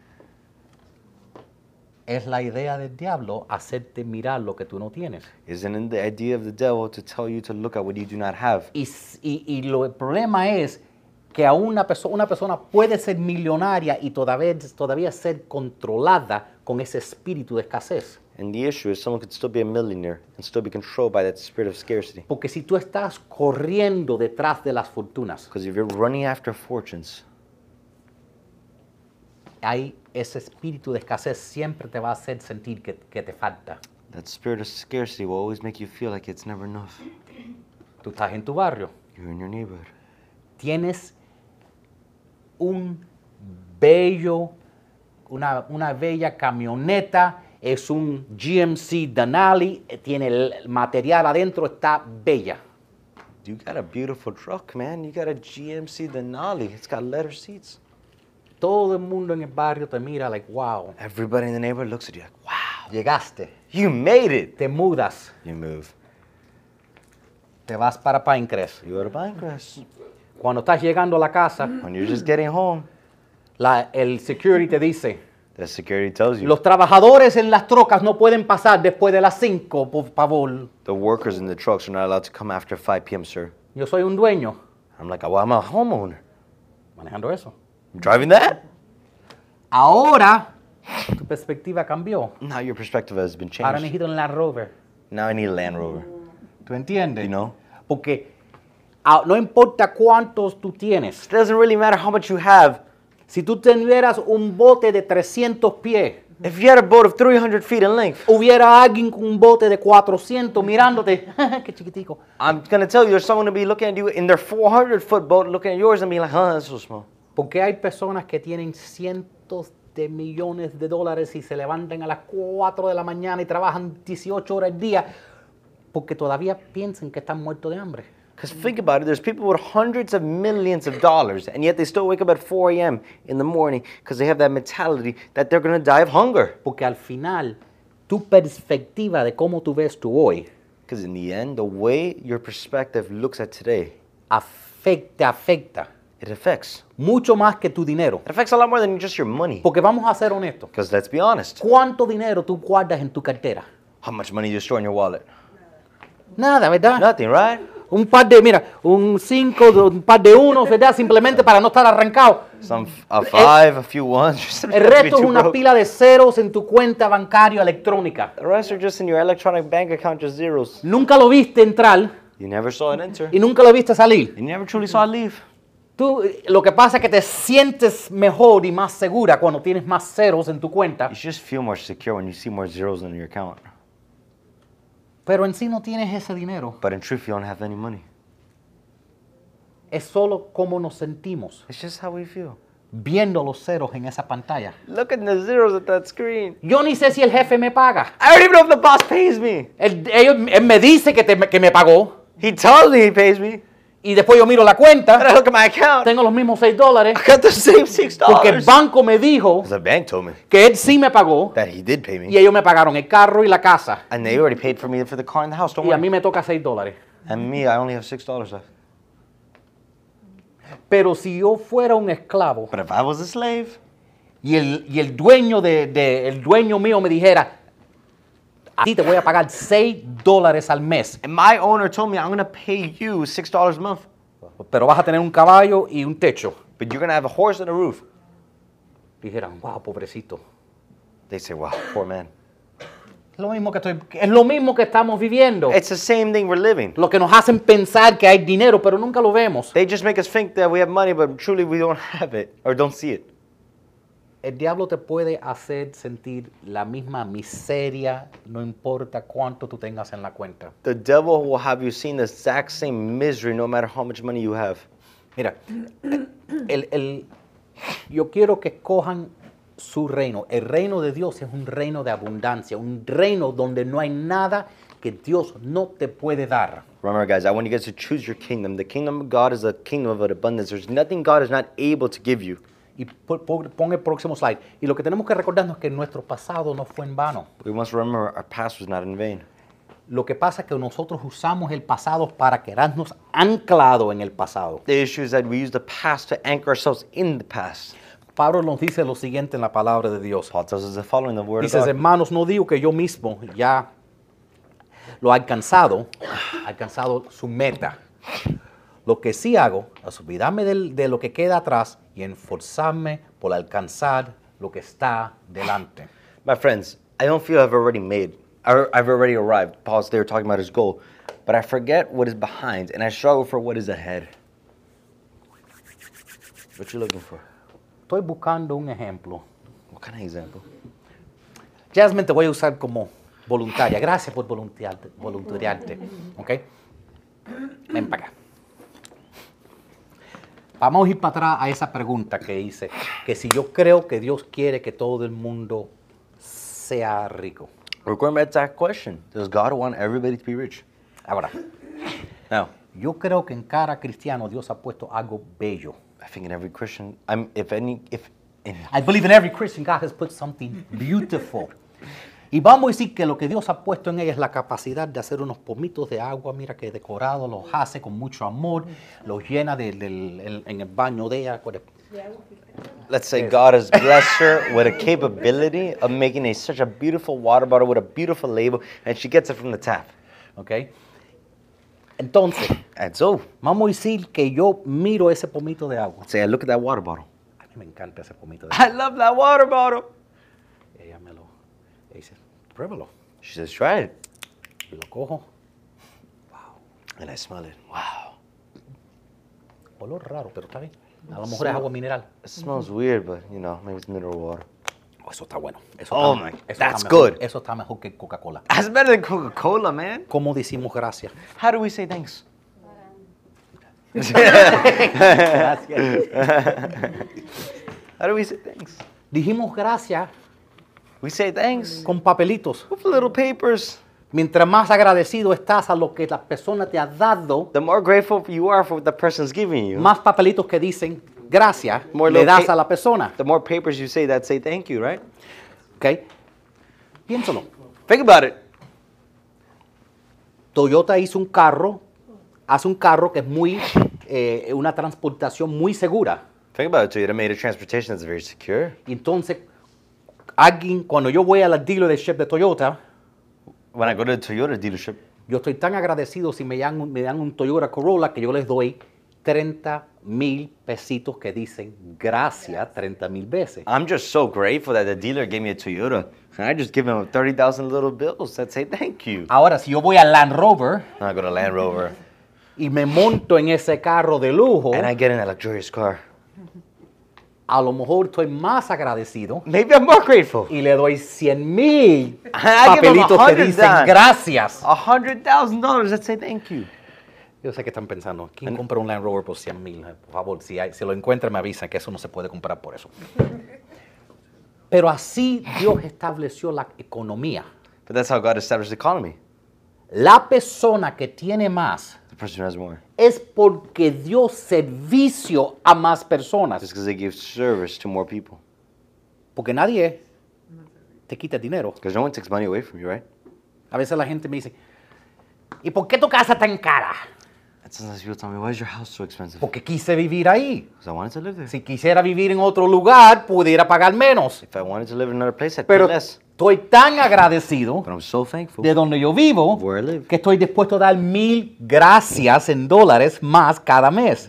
Es la idea del diablo hacerte mirar lo que tú no tienes. Isn't it the idea of the devil to tell you to look at what you do not have? Y, s- y- y lo, el problema es que a una, perso- una persona puede ser millonaria y todavía, todavía ser controlada con ese espíritu de escasez. And the issue is someone could still be a millionaire and still be controlled by that spirit of scarcity. Porque si tú estás corriendo detrás de las fortunas, Because if you're running after fortunes, hay ese espíritu de escasez siempre te va a hacer sentir que, que te falta. that spirit of scarcity will always make you feel like it's never enough. Tú estás en tu barrio, You're in your neighborhood. tienes un bello, una, una bella camioneta, es un GMC Denali, eh, tiene el material adentro, está bella. You got a beautiful truck, man. You got a GMC Denali. It's got leather seats. Todo el mundo en el barrio te mira like, wow, Everybody in the neighborhood looks at you like, wow, llegaste, you made it. te mudas, You move. te vas para Pinecrest. You go to Pinecrest. Cuando estás llegando a la casa, When you're just getting home, la- el security te dice, the security tells you los trabajadores en las trocas no pueden pasar después de las 5, por favor. the workers in the trucks are not allowed to come after 5 p.m., sir. Yo soy un dueño I'm like, well, I'm a homeowner. manejando eso. I'm driving that? Ahora Tu perspectiva cambió. Now your perspective has been Ahora changed. necesito un Land Rover. Now I need a Land Rover. ¿Tú entiendes? You know? Porque no importa cuántos tú tienes. It doesn't really matter how much you have. Si tú tuvieras un bote de 300 pies, If you had a boat of 300 feet in length, hubiera alguien con un bote de 400 mirándote. Qué chiquitico. I'm gonna tell you, there's someone to be looking at you in their 400 foot boat, looking at yours and being like, huh, that's so small. Porque hay personas que tienen cientos de millones de dólares y se levantan a las 4 de la mañana y trabajan 18 horas al día porque todavía piensan que están muertos de hambre. Because think about it, there's people with hundreds of millions of dollars, and yet they still wake up at 4 a.m. in the morning because they have that mentality that they're gonna die of hunger. Porque al final, tu perspectiva de cómo tú ves tu hoy Because in the end, the way your perspective looks at today, afecta, afecta it affects. mucho más que tu dinero. It affects a lot more than just your money. Porque vamos a ser honestos. Because let's be honest, ¿Cuánto dinero tú guardas en tu cartera? how much money do you store in your wallet? Nada, ¿verdad? Nothing, right? Un par de, mira, un cinco, un par de unos, ¿verdad? Simplemente para no estar arrancado. Some a five, a few ones. El resto es una pila de ceros en tu cuenta bancaria electrónica. The rest are just in your electronic bank account, just zeros. Nunca lo viste entrar You never saw it enter. y nunca lo viste salir. You never truly saw it leave. Tú, lo que pasa es que te sientes mejor y más segura cuando tienes más ceros en tu cuenta, You just feel more secure when you see more zeros in your account. Pero en sí no tienes ese dinero. But in truth, you don't have any money. Es solo cómo nos sentimos It's just how we feel. viendo los ceros en esa pantalla. Look at the zeros at that screen. Yo ni sé si el jefe me paga. I don't even know if the boss pays me. Él, ellos- él me dice que, te- que me pagó He tells me he pays me. Y después yo miro la And I cuenta, look at my account. tengo los mismos 6 dólares I got the same six porque el banco me dijo the bank told me que él sí me pagó that he did pay y me. ellos me pagaron el carro y la casa And they already paid for me for the car and the house. Don't y a worry. mí me toca 6 dólares. And me, I only have six dollars left. Pero si yo fuera un esclavo But if I was a slave, y el, y el dueño de, de- el dueño mío me dijera, a ti te voy a pagar 6 dólares al mes, and my owner told me I'm gonna pay you six dollars a month, pero vas a tener un caballo y un techo. but you're gonna have a horse and a roof. Dijeran, wow, pobrecito. They say, wow, poor man. Es lo mismo que, estoy, es lo mismo que estamos viviendo. It's the same thing we're living. Lo que nos hacen pensar que hay dinero, pero nunca lo vemos. They just make us think that we have money, but truly we don't have it or don't see it. El diablo te puede hacer sentir la misma miseria, no importa cuánto tú tengas en la cuenta. The devil will have you seeing the exact same misery no matter how much money you have. Mira, el- el- yo quiero que escojan su reino. El reino de Dios es un reino de abundancia, un reino donde no hay nada que Dios no te puede dar. Remember, guys, I want you guys to choose your kingdom. The kingdom of God is a kingdom of abundance. There's nothing God is not able to give you. Y po- po- pon el próximo slide. Y lo que tenemos que recordarnos es que nuestro pasado no fue en vano. We must remember our past was not in vain. Lo que pasa es que nosotros usamos el pasado para quedarnos anclado en el pasado. The issue is that we use the past to anchor ourselves in the past. Pablo nos dice lo siguiente en la palabra de Dios. Paul tells us the following, the word Dices, of God. hermanos, no digo que yo mismo ya lo he alcanzado, he alcanzado su meta. Lo que sí hago es olvidarme del- de lo que queda atrás y esforzarme por alcanzar lo que está delante. My friends, I don't feel I've already made, I've already arrived. Paul's there talking about his goal, but I forget what is behind and I struggle for what is ahead. What you looking for? Estoy buscando un ejemplo. What kind of example? Jasmine, te voy a usar como voluntaria. Gracias por voluntariarte. voluntariarte ¿ok? Ven para acá. Vamos a ir para atrás a esa pregunta que hice, que si yo creo que Dios quiere que todo el mundo sea rico. We're going back to that question. Does God want everybody to be rich? Ahora, yo creo que en cada cristiano Dios ha puesto algo bello. I think in every Christian, I'm, if any, if in, I believe in every Christian God has put something beautiful. Y vamos a decir que lo que Dios ha puesto en ella es la capacidad de hacer unos pomitos de agua, mira que decorado, los hace con mucho amor, los llena de- del- el- en el baño de ella. let's say God has blessed her with a capability of making a, such a beautiful water bottle with a beautiful label, and she gets it from the tap. ¿ok? Entonces, And so, vamos a decir que yo miro ese pomito de agua. say I look at that water bottle. A mí me encanta ese pomito de agua. I love that water bottle. Pruébalo. She says, try it. Y lo cojo. And I smell it. Wow. Olor raro, pero está bien. A lo mejor es agua mineral. It smells weird, but you know, maybe it's mineral water. Oh, eso está bueno. Eso Oh está, my- eso that's está mejor, good. Eso está mejor que Coca-Cola. That's better than Coca-Cola, man. ¿Cómo decimos gracias? How do we say thanks? How do we say thanks? Dijimos gracias We say thanks con papelitos. with little papers. Mientras más agradecido estás a lo que la persona te ha dado, The more grateful you are for what the person's giving you, más papelitos que dicen gracias More le little das pa- a la persona. the more papers you say that say thank you, right? ¿Ok? Piénsalo. Think about it. Toyota hizo un carro, hace un carro que es muy, eh, una transportación muy segura. Think about it. Toyota made a transportation that's very secure. Y entonces, alguien, cuando yo voy a la dealership de Toyota, When I go to the Toyota dealership, yo estoy tan agradecido si me dan, un- me dan un Toyota Corolla que yo les doy 30 mil pesitos que dicen gracias 30 mil veces. I'm just so grateful that the dealer gave me a Toyota. And I just give him 30,000 little bills that say thank you. Ahora, si yo voy a Land Rover And I go to Land Rover y me monto en ese carro de lujo, and I get in a luxurious car. A lo mejor estoy más agradecido Maybe I'm more grateful. y le doy 100 mil papelitos que 100 dicen gracias. A hundred thousand dollars that say thank you. Yo sé que están pensando, ¿quién compra un Land Rover por 100 mil? Por favor, si, hay- si lo encuentran me avisan que eso no se puede comprar por eso. Pero así Dios estableció la economía. But that's how God established the economy. La persona que tiene más The person has more. es porque dio servicio a más personas. Just because they give service to more people. Porque nadie te quita dinero. Because no one takes money away from you, right? A veces la gente me dice, ¿y por qué tu casa tan cara? Sometimes people tell me, why is your house so expensive? Porque quise vivir ahí. Because I wanted to live there. Si quisiera vivir en otro lugar, pudiera pagar menos. If I wanted to live in another place, I'd Pero pay less. Estoy tan agradecido so de donde yo vivo que estoy dispuesto a dar mil gracias en dólares más cada mes.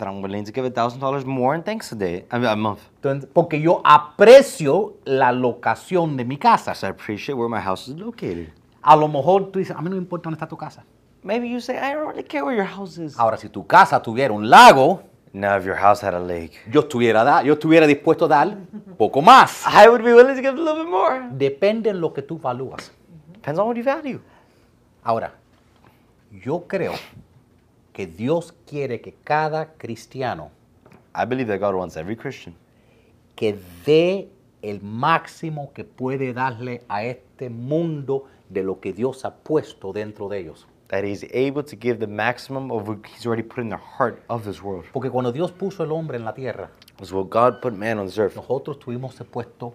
Entonces, porque yo aprecio la locación de mi casa. So I appreciate where my house is located. A lo mejor tú dices, a mí no me importa dónde está tu casa. Maybe you say, I don't really care where your house is. Ahora, si tu casa tuviera un lago, Now, if your house had a lake, yo estuviera, da- yo estuviera dispuesto a dar poco más. I would be willing to give a little bit more. Depende en lo que tú valúas. Depends on what you value. Ahora, yo creo que Dios quiere que cada cristiano I believe that God wants every Christian que dé el máximo que puede darle a este mundo de lo que Dios ha puesto dentro de ellos. That He's able to give the maximum of what He's already put in the heart of this world. Porque cuando Dios puso el hombre en la tierra, Because what God put man on this earth, nosotros tuvimos puesto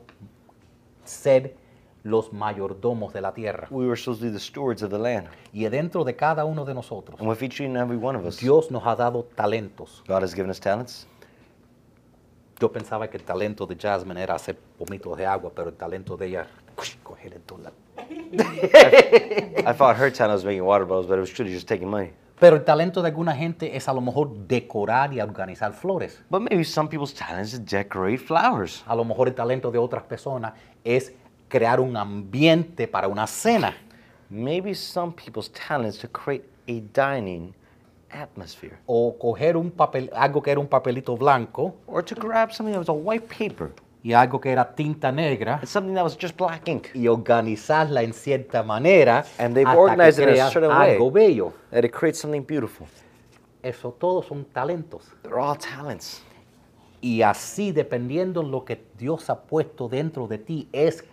ser los mayordomos de la tierra. we were supposed to be the stewards of the land. Y dentro de cada uno de nosotros, And with each and every one of us, Dios nos ha dado talentos. God has given us talents. Yo pensaba que el talento de Jasmine era hacer pomitos de agua, pero el talento de ella, coger el dólar. I thought her talent was making water bottles, but it was truly just taking money. Pero el talento de alguna gente es a lo mejor decorar y organizar flores. But maybe some people's talent is to decorate flowers. A lo mejor el talento de otras personas es crear un ambiente para una cena. Maybe some people's talent is to create a dining atmosphere. O coger un papel, algo que era un papelito blanco Or to grab something that was a white paper y algo que era tinta negra something that was just black ink. y organizarla en cierta manera And they've hasta que organized it in a crea certain way. algo bello. It creates something beautiful. Eso todos son talentos. They're all talents. Y así, dependiendo en lo que Dios ha puesto dentro de ti, es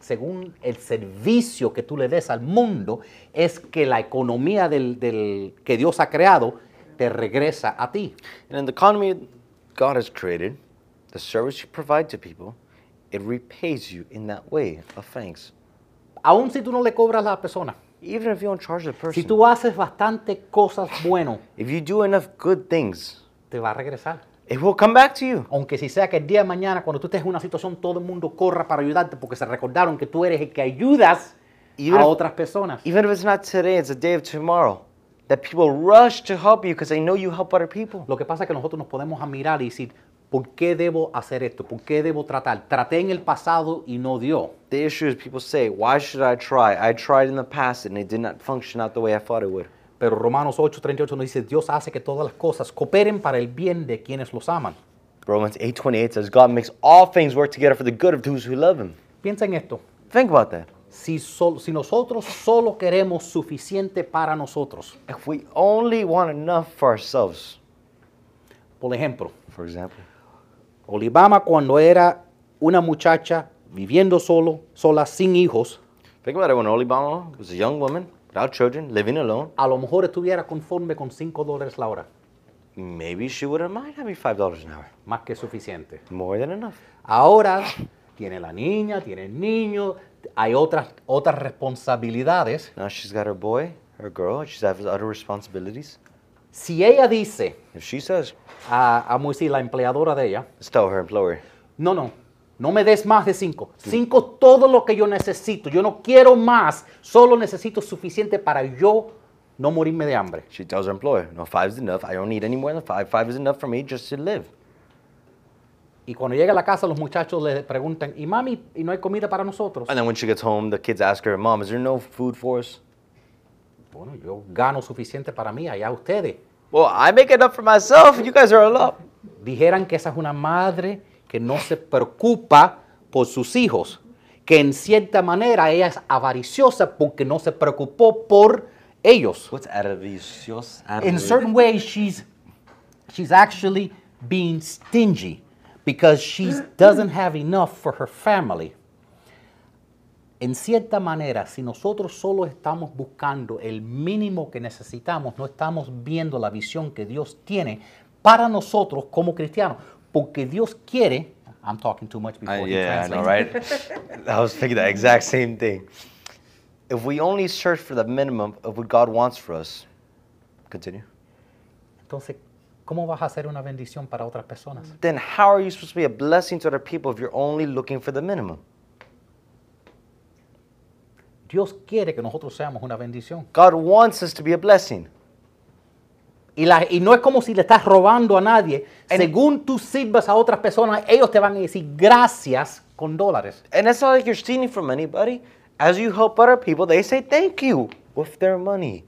según el servicio que tú le des al mundo, es que la economía del, del- que Dios ha creado te regresa a ti. And in the economy God has created, the service you provide to people, it repays you in that way of thanks. Aún si tú no le cobras a la persona, Even if you don't charge the si person, tú haces bastante cosas buenas, if you do enough good things, te va a regresar. it will come back to you. Aunque si sea que el día de mañana, cuando tú estés en una situación, todo el mundo corra para ayudarte porque se recordaron que tú eres el que ayudas Even a if- otras personas. Even if it's not today, it's a day of tomorrow. That people rush to help you because they know you help other people. Lo que pasa es que nosotros nos podemos a mirar y decir, ¿Por qué debo hacer esto? ¿Por qué debo tratar? Traté en el pasado y no dio. The issue is people say, why should I try? I tried in the past and it did not function out the way I thought it would. Pero Romanos 8:38 nos dice, Dios hace que todas las cosas cooperen para el bien de quienes los aman. Romans 8:28 says God makes all things work together for the good of those who love him. Piensa en esto. Think about that. Si, sol- si nosotros solo queremos suficiente para nosotros, If we only want enough for ourselves, por ejemplo, for example, Olivama cuando era una muchacha viviendo solo, sola, sin hijos, think about it when Olibama was a young woman without children, living alone, a lo mejor estuviera conforme con 5 dólares la hora, maybe she wouldn't mind having $5 an hour. más que suficiente. More than enough. Ahora tiene la niña, tiene el niño, hay otras, otras responsabilidades. Now she's got her boy, her girl, she has other responsibilities. Si ella dice If she says, a, a decir, la empleadora de ella, let's tell her employer, no, no, no me des más de cinco. Cinco todo lo que yo necesito. Yo no quiero más, solo necesito suficiente para yo no morirme de hambre. she tells her employer, no, five is enough. I don't need any more than five. Five is enough for me just to live. Y cuando llega a la casa, los muchachos le preguntan, ¿y mami, y no hay comida para nosotros? And then when she gets home, the kids ask her, Mom, is there no food for us? Bueno, yo gano suficiente para mí, allá ustedes. Well, I make enough for myself. You guys are a lot. Dijeran que esa es una madre que no se preocupa por sus hijos, que en cierta manera ella es avariciosa porque no se preocupó por ellos. What's avaricios? In certain ways, she's she's actually being stingy because she doesn't have enough for her family. En cierta manera, si nosotros solo estamos buscando el mínimo que necesitamos, no estamos viendo la visión que Dios tiene para nosotros como cristianos, porque Dios quiere. I'm talking too much before I, he yeah, I know, translates. right? I was thinking the exact same thing. If we only search for the minimum of what God wants for us, continue. Entonces, ¿cómo vas a hacer una bendición para otras personas? Then how are you supposed to be a blessing to other people if you're only looking for the minimum? Dios quiere que nosotros seamos una bendición. God wants us to be a blessing. Y, la- y no es como si le estás robando a nadie. Según tú sirvas a otras personas, ellos te van a decir gracias con dólares. And it's not like you're stealing from anybody. As you help other people, they say thank you with their money.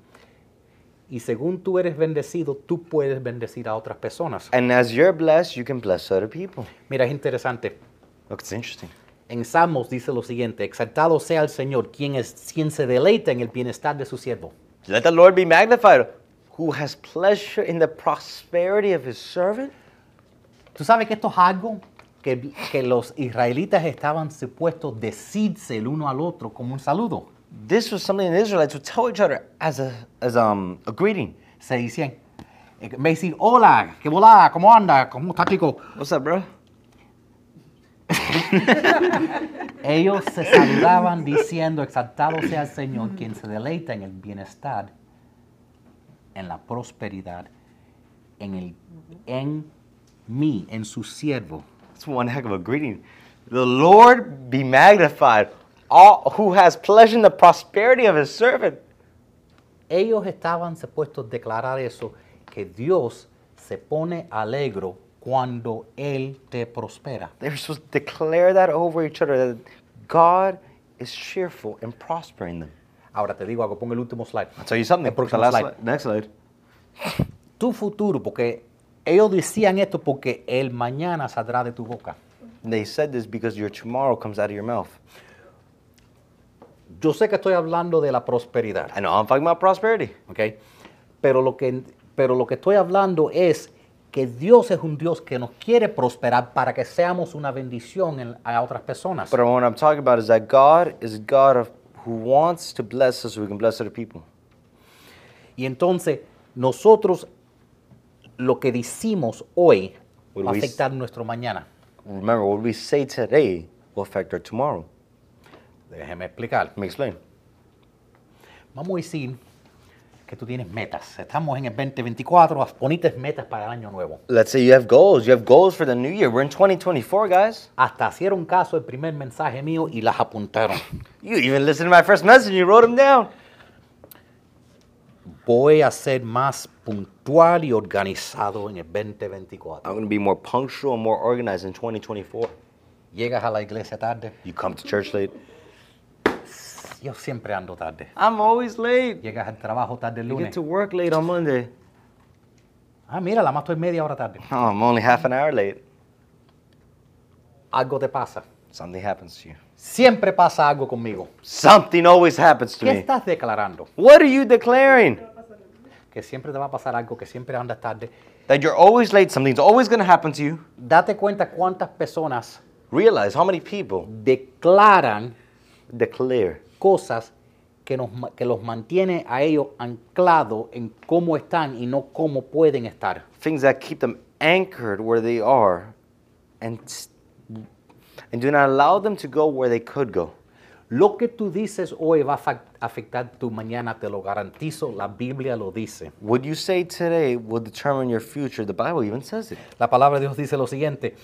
Y según tú eres bendecido, tú puedes bendecir a otras personas. And as you're blessed, you can bless other people. Mira, es interesante. Look, it's interesting. En Salmos dice lo siguiente, exaltado sea el Señor, quien, es, quien se deleita en el bienestar de su siervo. Let the Lord be magnified, who has pleasure in the prosperity of his servant. ¿Tú sabes que esto es algo que, que los israelitas estaban supuestos decirse el uno al otro como un saludo? This was something the Israelites would tell each other as a, as um, a greeting. Se decían, eh, me decir, hola, ¿qué volá? ¿Cómo anda? ¿Cómo está, chico? What's up, bro? Ellos se saludaban diciendo, exaltado sea el Señor, quien se deleita en el bienestar, en la prosperidad, en, el, en mí, en su siervo. That's one heck of a greeting. The Lord be magnified, all who has pleasure in the prosperity of his servant. Ellos estaban supuestos a declarar eso, que Dios se pone alegro cuando Él te prospera. They were supposed to declare that over each other that God is cheerful and prospering them. Ahora te digo algo, pongo el último slide. I'll tell you something. El próximo last slide. slide. Next slide. Tu futuro, porque ellos decían esto porque el mañana saldrá de tu boca. They said this because your tomorrow comes out of your mouth. Yo sé que estoy hablando de la prosperidad. I know I'm talking about prosperity. ¿ok? Pero lo, que, pero lo que estoy hablando es que Dios es un Dios que nos quiere prosperar para que seamos una bendición en- a otras personas. But what I'm talking about is that God is a God of, who wants to bless us so we can bless other people. Y entonces nosotros lo que decimos hoy What va a afectar nuestro mañana. Remember, what we say today will affect our tomorrow. Déjeme explicar. Let me explain. Vamos a decir que tú tienes metas. Estamos en el 2024, haz bonitas metas para el año nuevo. Let's say you have goals. You have goals for the new year. We're in 2024, guys. Hasta hicieron caso del primer mensaje mío y las apuntaron. You even listened to my first message and you wrote them down. voy a ser más puntual y organizado en el 2024. I'm going to be more punctual and more organized in 2024. Llegas a la iglesia tarde. You come to church late. Yo siempre ando tarde. I'm always late. Llegas al trabajo tarde el You get lunes. to work late on Monday. Ah, mira, la más estoy media hora tarde. Oh, I'm only half an hour late. Algo te pasa. Something happens to you. Siempre pasa algo conmigo. Something always happens to ¿Qué me. estás declarando? What are you declaring? Que siempre te va a pasar algo, que siempre andas tarde. That you're always late. Something's always going to happen to you. Date cuenta cuántas personas Realize how many people declaran declare cosas que, nos, que los mantiene a ellos anclados en cómo están y no cómo pueden estar. things that keep them anchored where they are and, and do not allow them to go where they could go. Lo que tú dices hoy va a afectar tu mañana, te lo garantizo, la Biblia lo dice. What you say today will determine your future. The Bible even says it. La palabra de Dios dice lo siguiente,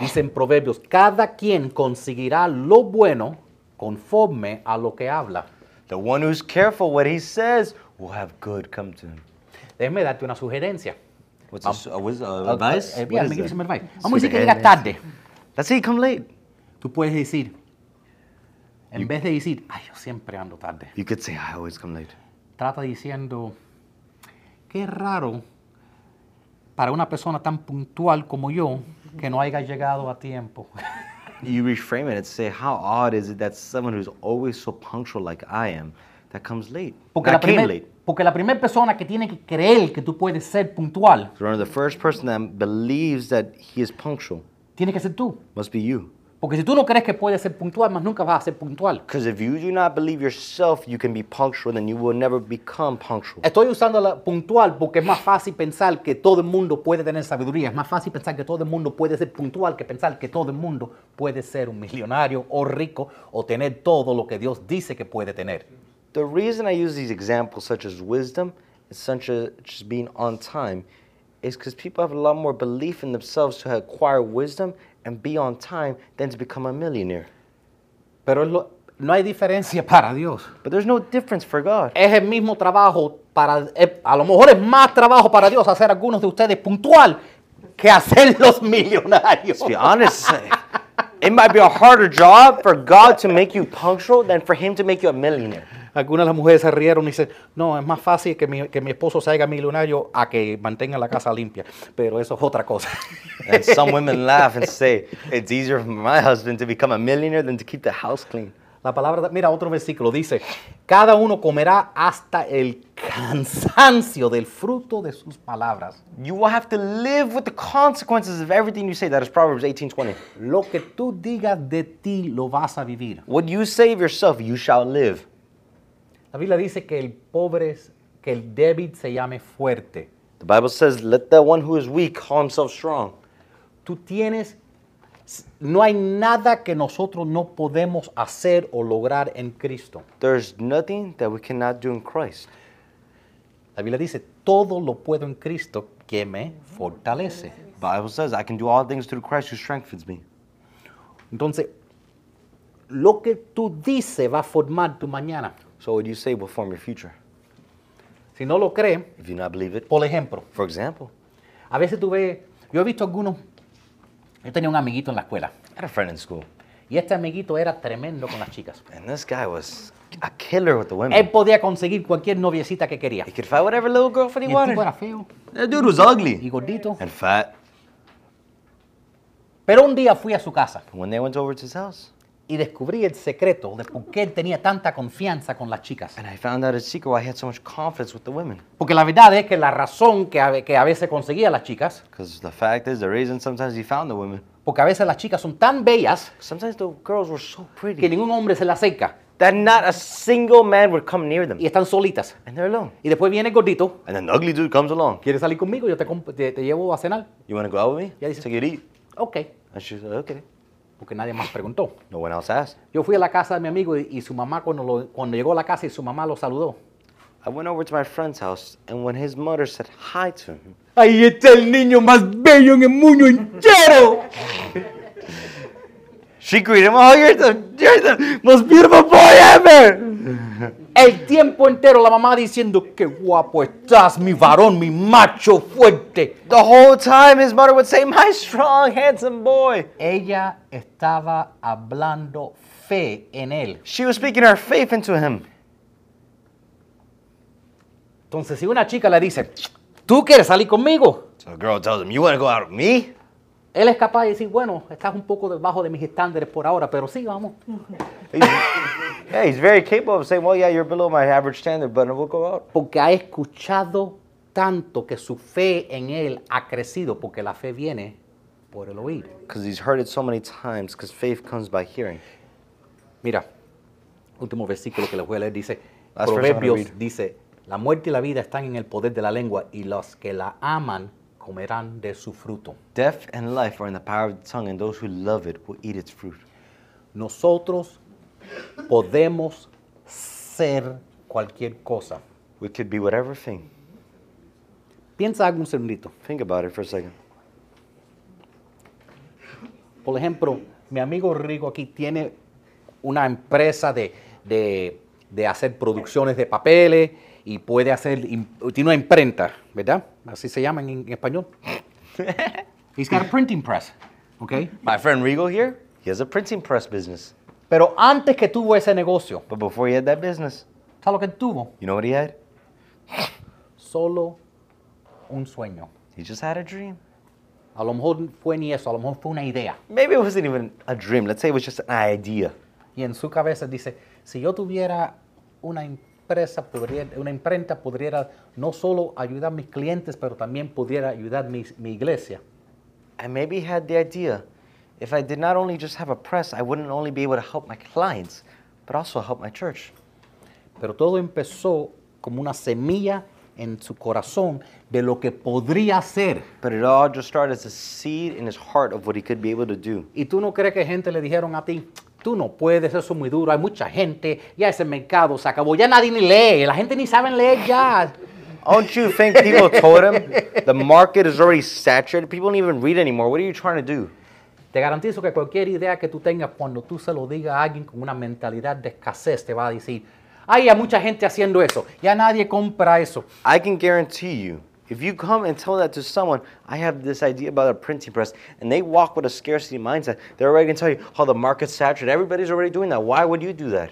dice en Proverbios, cada quien conseguirá lo bueno conforme a lo que habla. The one who's careful what he says will have good come to him. Déjeme darte una sugerencia. What's a a Ah, advice? eh, What mira, is me that? dice mi advice. Vamos a decir que llegas tarde. Let's say you come late. Tú puedes decir, en vez de decir, ay, yo siempre ando tarde, You could say, I always come late. trata diciendo, qué raro para una persona tan puntual como yo que no haya llegado a tiempo. You reframe it and say, How odd is it that someone who's always so punctual like I am that comes late? Porque that la, came late. porque la primera persona que tiene que creer que tú puedes ser puntual remember, the first person that believes that he is punctual tiene que ser tú. must be you. Porque si tú no crees que puedes ser puntual, más nunca vas a ser puntual. Because if you do not believe yourself you can be punctual, then you will never become punctual. Estoy usando la puntual porque es más fácil pensar que todo el mundo puede tener sabiduría. Es más fácil pensar que todo el mundo puede ser puntual que pensar que todo el mundo puede ser un millonario o rico o tener todo lo que Dios dice que puede tener. The reason I use these examples, such as wisdom and such as just being on time, is because people have a lot more belief in themselves to acquire wisdom and be on time than to become a millionaire. Pero lo- no hay diferencia para Dios. But there's no difference for God. Es el mismo trabajo para, eh, a lo mejor es más trabajo para Dios hacer algunos de ustedes puntual que hacerlos millonarios. To be honest, it might be a harder job for God to make you punctual than for Him to make you a millionaire. Algunas de las mujeres se rieron y dicen, no, es más fácil que mi, que mi esposo se haga millonario a que mantenga la casa limpia. Pero eso es otra cosa. And some women laugh and say, it's easier for my husband to become a millionaire than to keep the house clean. La palabra, mira otro versículo, dice, cada uno comerá hasta el cansancio del fruto de sus palabras. You will have to live with the consequences of everything you say. That is Proverbs 18:20. Lo que tú digas de ti lo vas a vivir. What you say of yourself, you shall live. La Biblia dice que el pobre, que el débil se llame fuerte. The Bible says, "Let the one who is weak call himself strong." Tú tienes, no hay nada que nosotros no podemos hacer o lograr en Cristo. There's nothing that we cannot do in Christ. La Biblia dice, todo lo puedo en Cristo que me fortalece. The Bible says, "I can do all things through Christ who strengthens me." Entonces, lo que tú dices va a formar tu mañana. So what you say will form your future. Si no lo crees, If you not believe it, por ejemplo, for example, a veces tú ves, yo he visto algunos, yo tenía un amiguito en la escuela I had a friend in school, y este amiguito era tremendo con las chicas. and this guy was a killer with the Él women. podía conseguir cualquier noviecita que quería. He could find whatever little girlfriend Y he el wanted. tipo era feo That dude was y ugly gordito. and fat. Pero un día fui a su casa When they went over to his house, y descubrí el secreto de por qué él tenía tanta confianza con las chicas. and I found out his secret why he had so much confidence with the women. Porque la verdad es que la razón que a, que a veces conseguía las chicas, Because the fact is, the reason sometimes he found the women, porque a veces las chicas son tan bellas sometimes the girls were so que pretty ningún hombre se las acerca that not a single man would come near them, y están solitas. and they're alone. Y después viene el gordito, And then the ugly dude comes along. ¿quieres salir conmigo? Yo te, te, te llevo a cenar. You want to go out with me? Yeah, dice- Take it eat. Ok, And she said, okay. Porque nadie más preguntó. No one else asked. Yo fui a la casa de mi amigo y, y su mamá, cuando, lo- cuando llegó a la casa y su mamá lo saludó. I went over to my friend's house, and when his mother said hi to him, Ahí está el niño más bello en el mundo entero. She greeted him, oh, you're the, you're the most beautiful boy ever. El tiempo entero la mamá diciendo, qué guapo estás, mi varón, mi macho fuerte. The whole time his mother would say, my strong, handsome boy. Ella estaba hablando fe en él. She was speaking her faith into him. Entonces, si una chica le dice, ¿tú quieres salir conmigo? So the girl tells him, you want to go out with me? Él es capaz de decir, bueno, estás un poco debajo de mis estándares por ahora, pero sí, vamos. He's- yeah, he's very capable of saying, well, yeah, you're below my average standard, but we'll go out. Porque ha escuchado tanto que su fe en él ha crecido, porque la fe viene por el oír. Because he's heard it so many times, because faith comes by hearing. Mira, último versículo que les voy a leer dice, Proverbios dice, la muerte y la vida están en el poder de la lengua y los que la aman comerán de su fruto. Death and life are in the power of the tongue, and those who love it will eat its fruit. Nosotros podemos ser cualquier cosa. We could be whatever thing. Piensa un segundito. Think about it for a second. Por ejemplo, mi amigo Rigo aquí tiene una empresa de, de- de hacer producciones de papeles y puede hacer, tiene una imprenta, ¿verdad? Así se llama en, en español. He's got a printing press, ¿ok? My friend Regal here, he has a printing press business. Pero antes que tuvo ese negocio, But before he had that business, ¿sabes lo que tuvo? you know what he had? Solo un sueño. He just had a dream. A lo mejor fue ni eso, a lo mejor fue una idea. Maybe it wasn't even a dream. Let's say it was just an idea. Y en su cabeza dice, si yo tuviera una empresa, podría, una imprenta, podría no solo ayudar a mis clientes, pero también pudiera ayudar mi, mi iglesia. And maybe had the idea if I did not only just have a press, I wouldn't only be able to help my clients, but also help my church. Pero todo empezó como una semilla en su corazón de lo que podría ser. But it all just started as a seed in his heart of what he could be able to do. Y tú no crees que gente le dijeron a ti, tú no puedes, eso es muy duro, hay mucha gente, ya ese mercado se acabó, ya nadie ni lee, la gente ni sabe leer ya. Don't you think people told him the market is already saturated? People don't even read anymore. What are you trying to do? Te garantizo que cualquier idea que tú tengas, cuando tú se lo digas a alguien con una mentalidad de escasez, te va a decir, ay, hay mucha gente haciendo eso, ya nadie compra eso. I can guarantee you, if you come and tell that to someone, I have this idea about a printing press, and they walk with a scarcity mindset, they're already going to tell you, oh, the market's saturated. Everybody's already doing that. Why would you do that?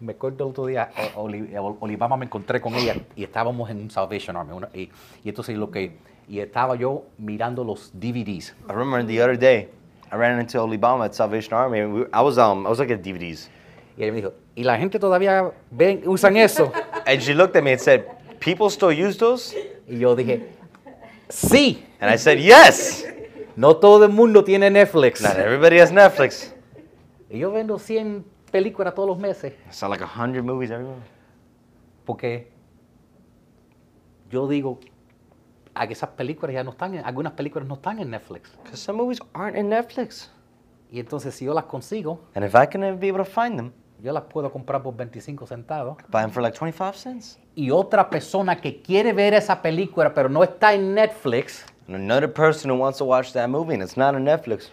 Me acuerdo el otro día, Oli- Ol- Olivama me encontré con ella y estábamos en un Salvation Army. y, y entonces lo que, y estaba yo mirando los DVDs. I remember the other day, I ran into Olibama at Salvation Army, and we, I was um, I was looking at DVDs, Y ella me dijo, ¿y la gente todavía ven, usan eso? and she looked at me and said, "People still use those?" Y yo dije, sí, And I said, "Yes." no todo el mundo tiene Netflix. Not everybody has Netflix. Y yo vendo 100 películas todos los meses I saw like a hundred movies every month. porque yo digo, "Ah, esas películas ya no están, en, algunas películas no están en Netflix. Because some movies aren't in Netflix. Y entonces si yo las consigo, And if I can be able to find them, yo las puedo comprar por 25 centavos. buy them for like 25 cents. Y otra persona que quiere ver esa película pero no está en Netflix, And another person who wants to watch that movie and it's not on Netflix,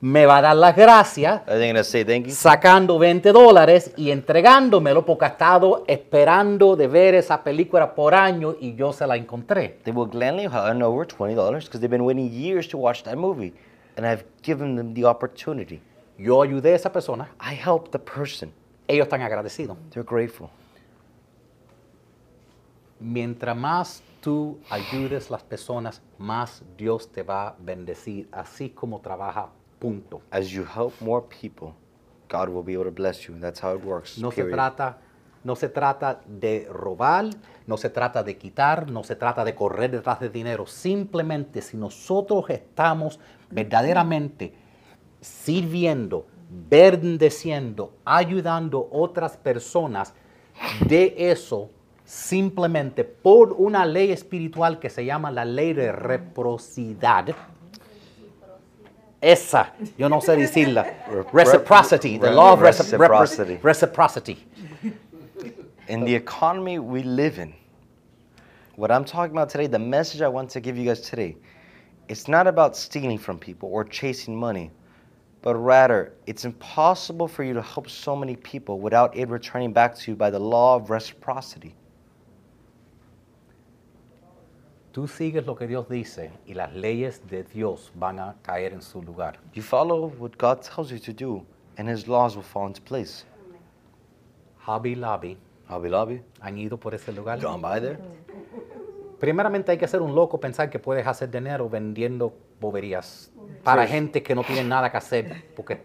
me va a dar las gracias are they going to say thank you? sacando 20 dólares y entregándomelo porque ha estado esperando de ver esa película por año y yo se la encontré. They will gladly hand over $20 because they've been waiting years to watch that movie. And I've given them the opportunity. Yo ayudé a esa persona, I helped the person. ellos están agradecidos. They're grateful. Mientras más tú ayudes las personas, más Dios te va a bendecir, así como trabaja, punto. As you help more people, God will be able to bless you. That's how it works. No se trata, no se trata de robar, no se trata de quitar, no se trata de correr detrás de dinero. Simplemente si nosotros estamos verdaderamente sirviendo, bendeciendo, ayudando otras personas, de eso simplemente por una ley espiritual que se llama la ley de reciprocidad. Esa, yo no sé decirla. Reciprocity, the law of Reciprocity. reciprocity. In the economy we live in, what I'm talking about today, the message I want to give you guys today, it's not about stealing from people or chasing money. but rather it's impossible for you to help so many people without it returning back to you by the law of reciprocity. Tú sigues lo que Dios dice y las leyes de Dios van a caer en su lugar. You follow what God tells you to do, and His laws will fall into place. Hobby Lobby Hobby Lobby, han ido por ese lugar. gone by there. Primeramente hay que ser un loco pensar que puedes hacer dinero vendiendo boberías para gente que no tiene nada que hacer. Porque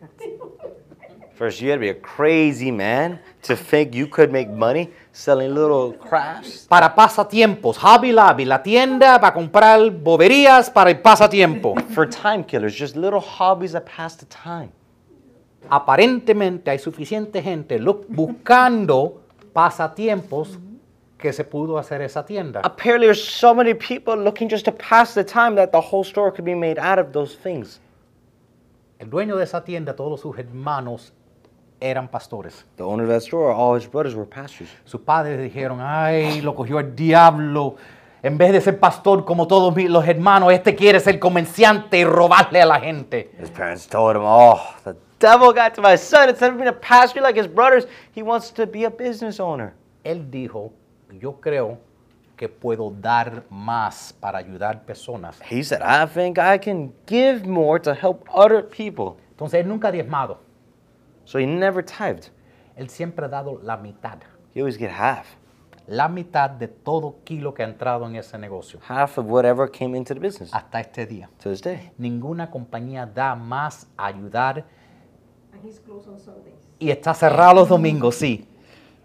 First, you had to be a crazy man to think you could make money selling little crafts. para pasatiempos, Hobby Lobby, la tienda para comprar boberías para el pasatiempo. For time killers, just little hobbies that pass the time. Aparentemente hay suficiente gente buscando pasatiempos que se pudo hacer esa tienda. Apparently, there's so many people looking just to pass the time that the whole store could be made out of those things. El dueño de esa tienda, todos sus hermanos eran pastores. The owner of that store, all his brothers were pastors. Sus padres dijeron, ay, lo cogió el diablo. En vez de ser pastor como todos los hermanos, este quiere ser comerciante y robarle a la gente. His parents told him, Oh, the devil got to my son. Instead of being a pastor like his brothers, he wants to be a business owner. Él dijo, yo creo que puedo dar más para ayudar personas. He said, I think I can give more to help other people. Entonces él nunca diezmado. So he never tithed. Él siempre ha dado la mitad. He always get half. La mitad de todo kilo que ha entrado en ese negocio. Half of whatever came into the business Hasta este día. to this day. Ninguna compañía da más a ayudar And he's closed on Sundays. y está cerrado los domingos, sí.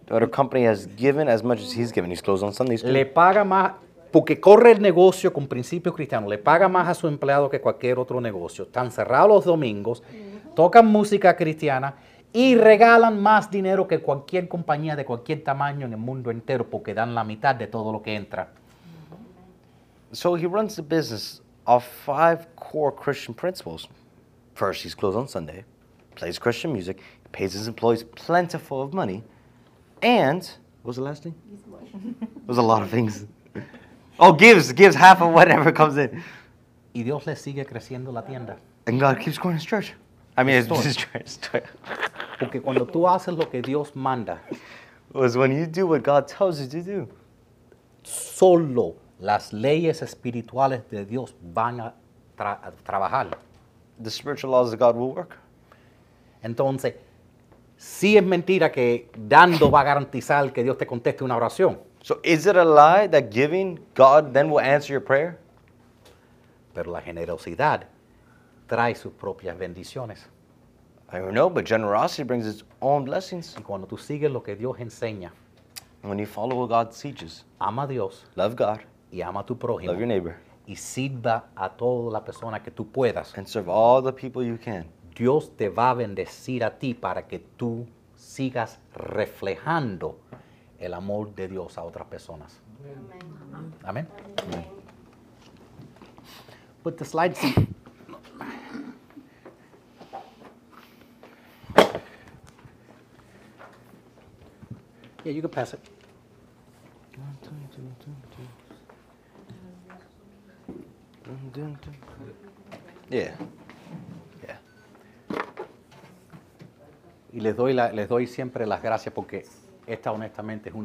The other company has given as much as he's given. He's closed on Sundays. too. Le paga más, porque corre el negocio con principios cristianos, le paga más a su empleado que cualquier otro negocio. Están cerrados los domingos, tocan música cristiana y regalan más dinero que cualquier compañía de cualquier tamaño en el mundo entero porque dan la mitad de todo lo que entra. So he runs the business off five core Christian principles. First, he's closed on Sunday, plays Christian music, pays his employees plentiful of money, and what was the last thing? It was a lot of things. Oh, gives gives half of whatever comes in, Y Dios le sigue creciendo la tienda. and God keeps growing his church. I mean, it's his church. store. Porque cuando tú haces lo que Dios manda, Was when you do what God tells you to do. solo las leyes espirituales de Dios van a, tra- a trabajar. The spiritual laws of God will work. Entonces, sí es mentira que dando va a garantizar que Dios te conteste una oración, So is it a lie that giving God then will answer your prayer? pero la generosidad trae sus propias bendiciones. I don't know, but generosity brings its own blessings. Y cuando tú sigues lo que Dios enseña, When you follow what God teaches, ama a Dios love God, y ama a tu prójimo love your neighbor, y sirva a toda la persona que tú puedas, and serve all the people you can. Dios te va a bendecir a ti para que tú sigas reflejando el amor de Dios a otras personas. Amén. Put the slides. Yeah, you can pass it. Yeah. Y les doy, la- les doy siempre las gracias porque esta honestamente es una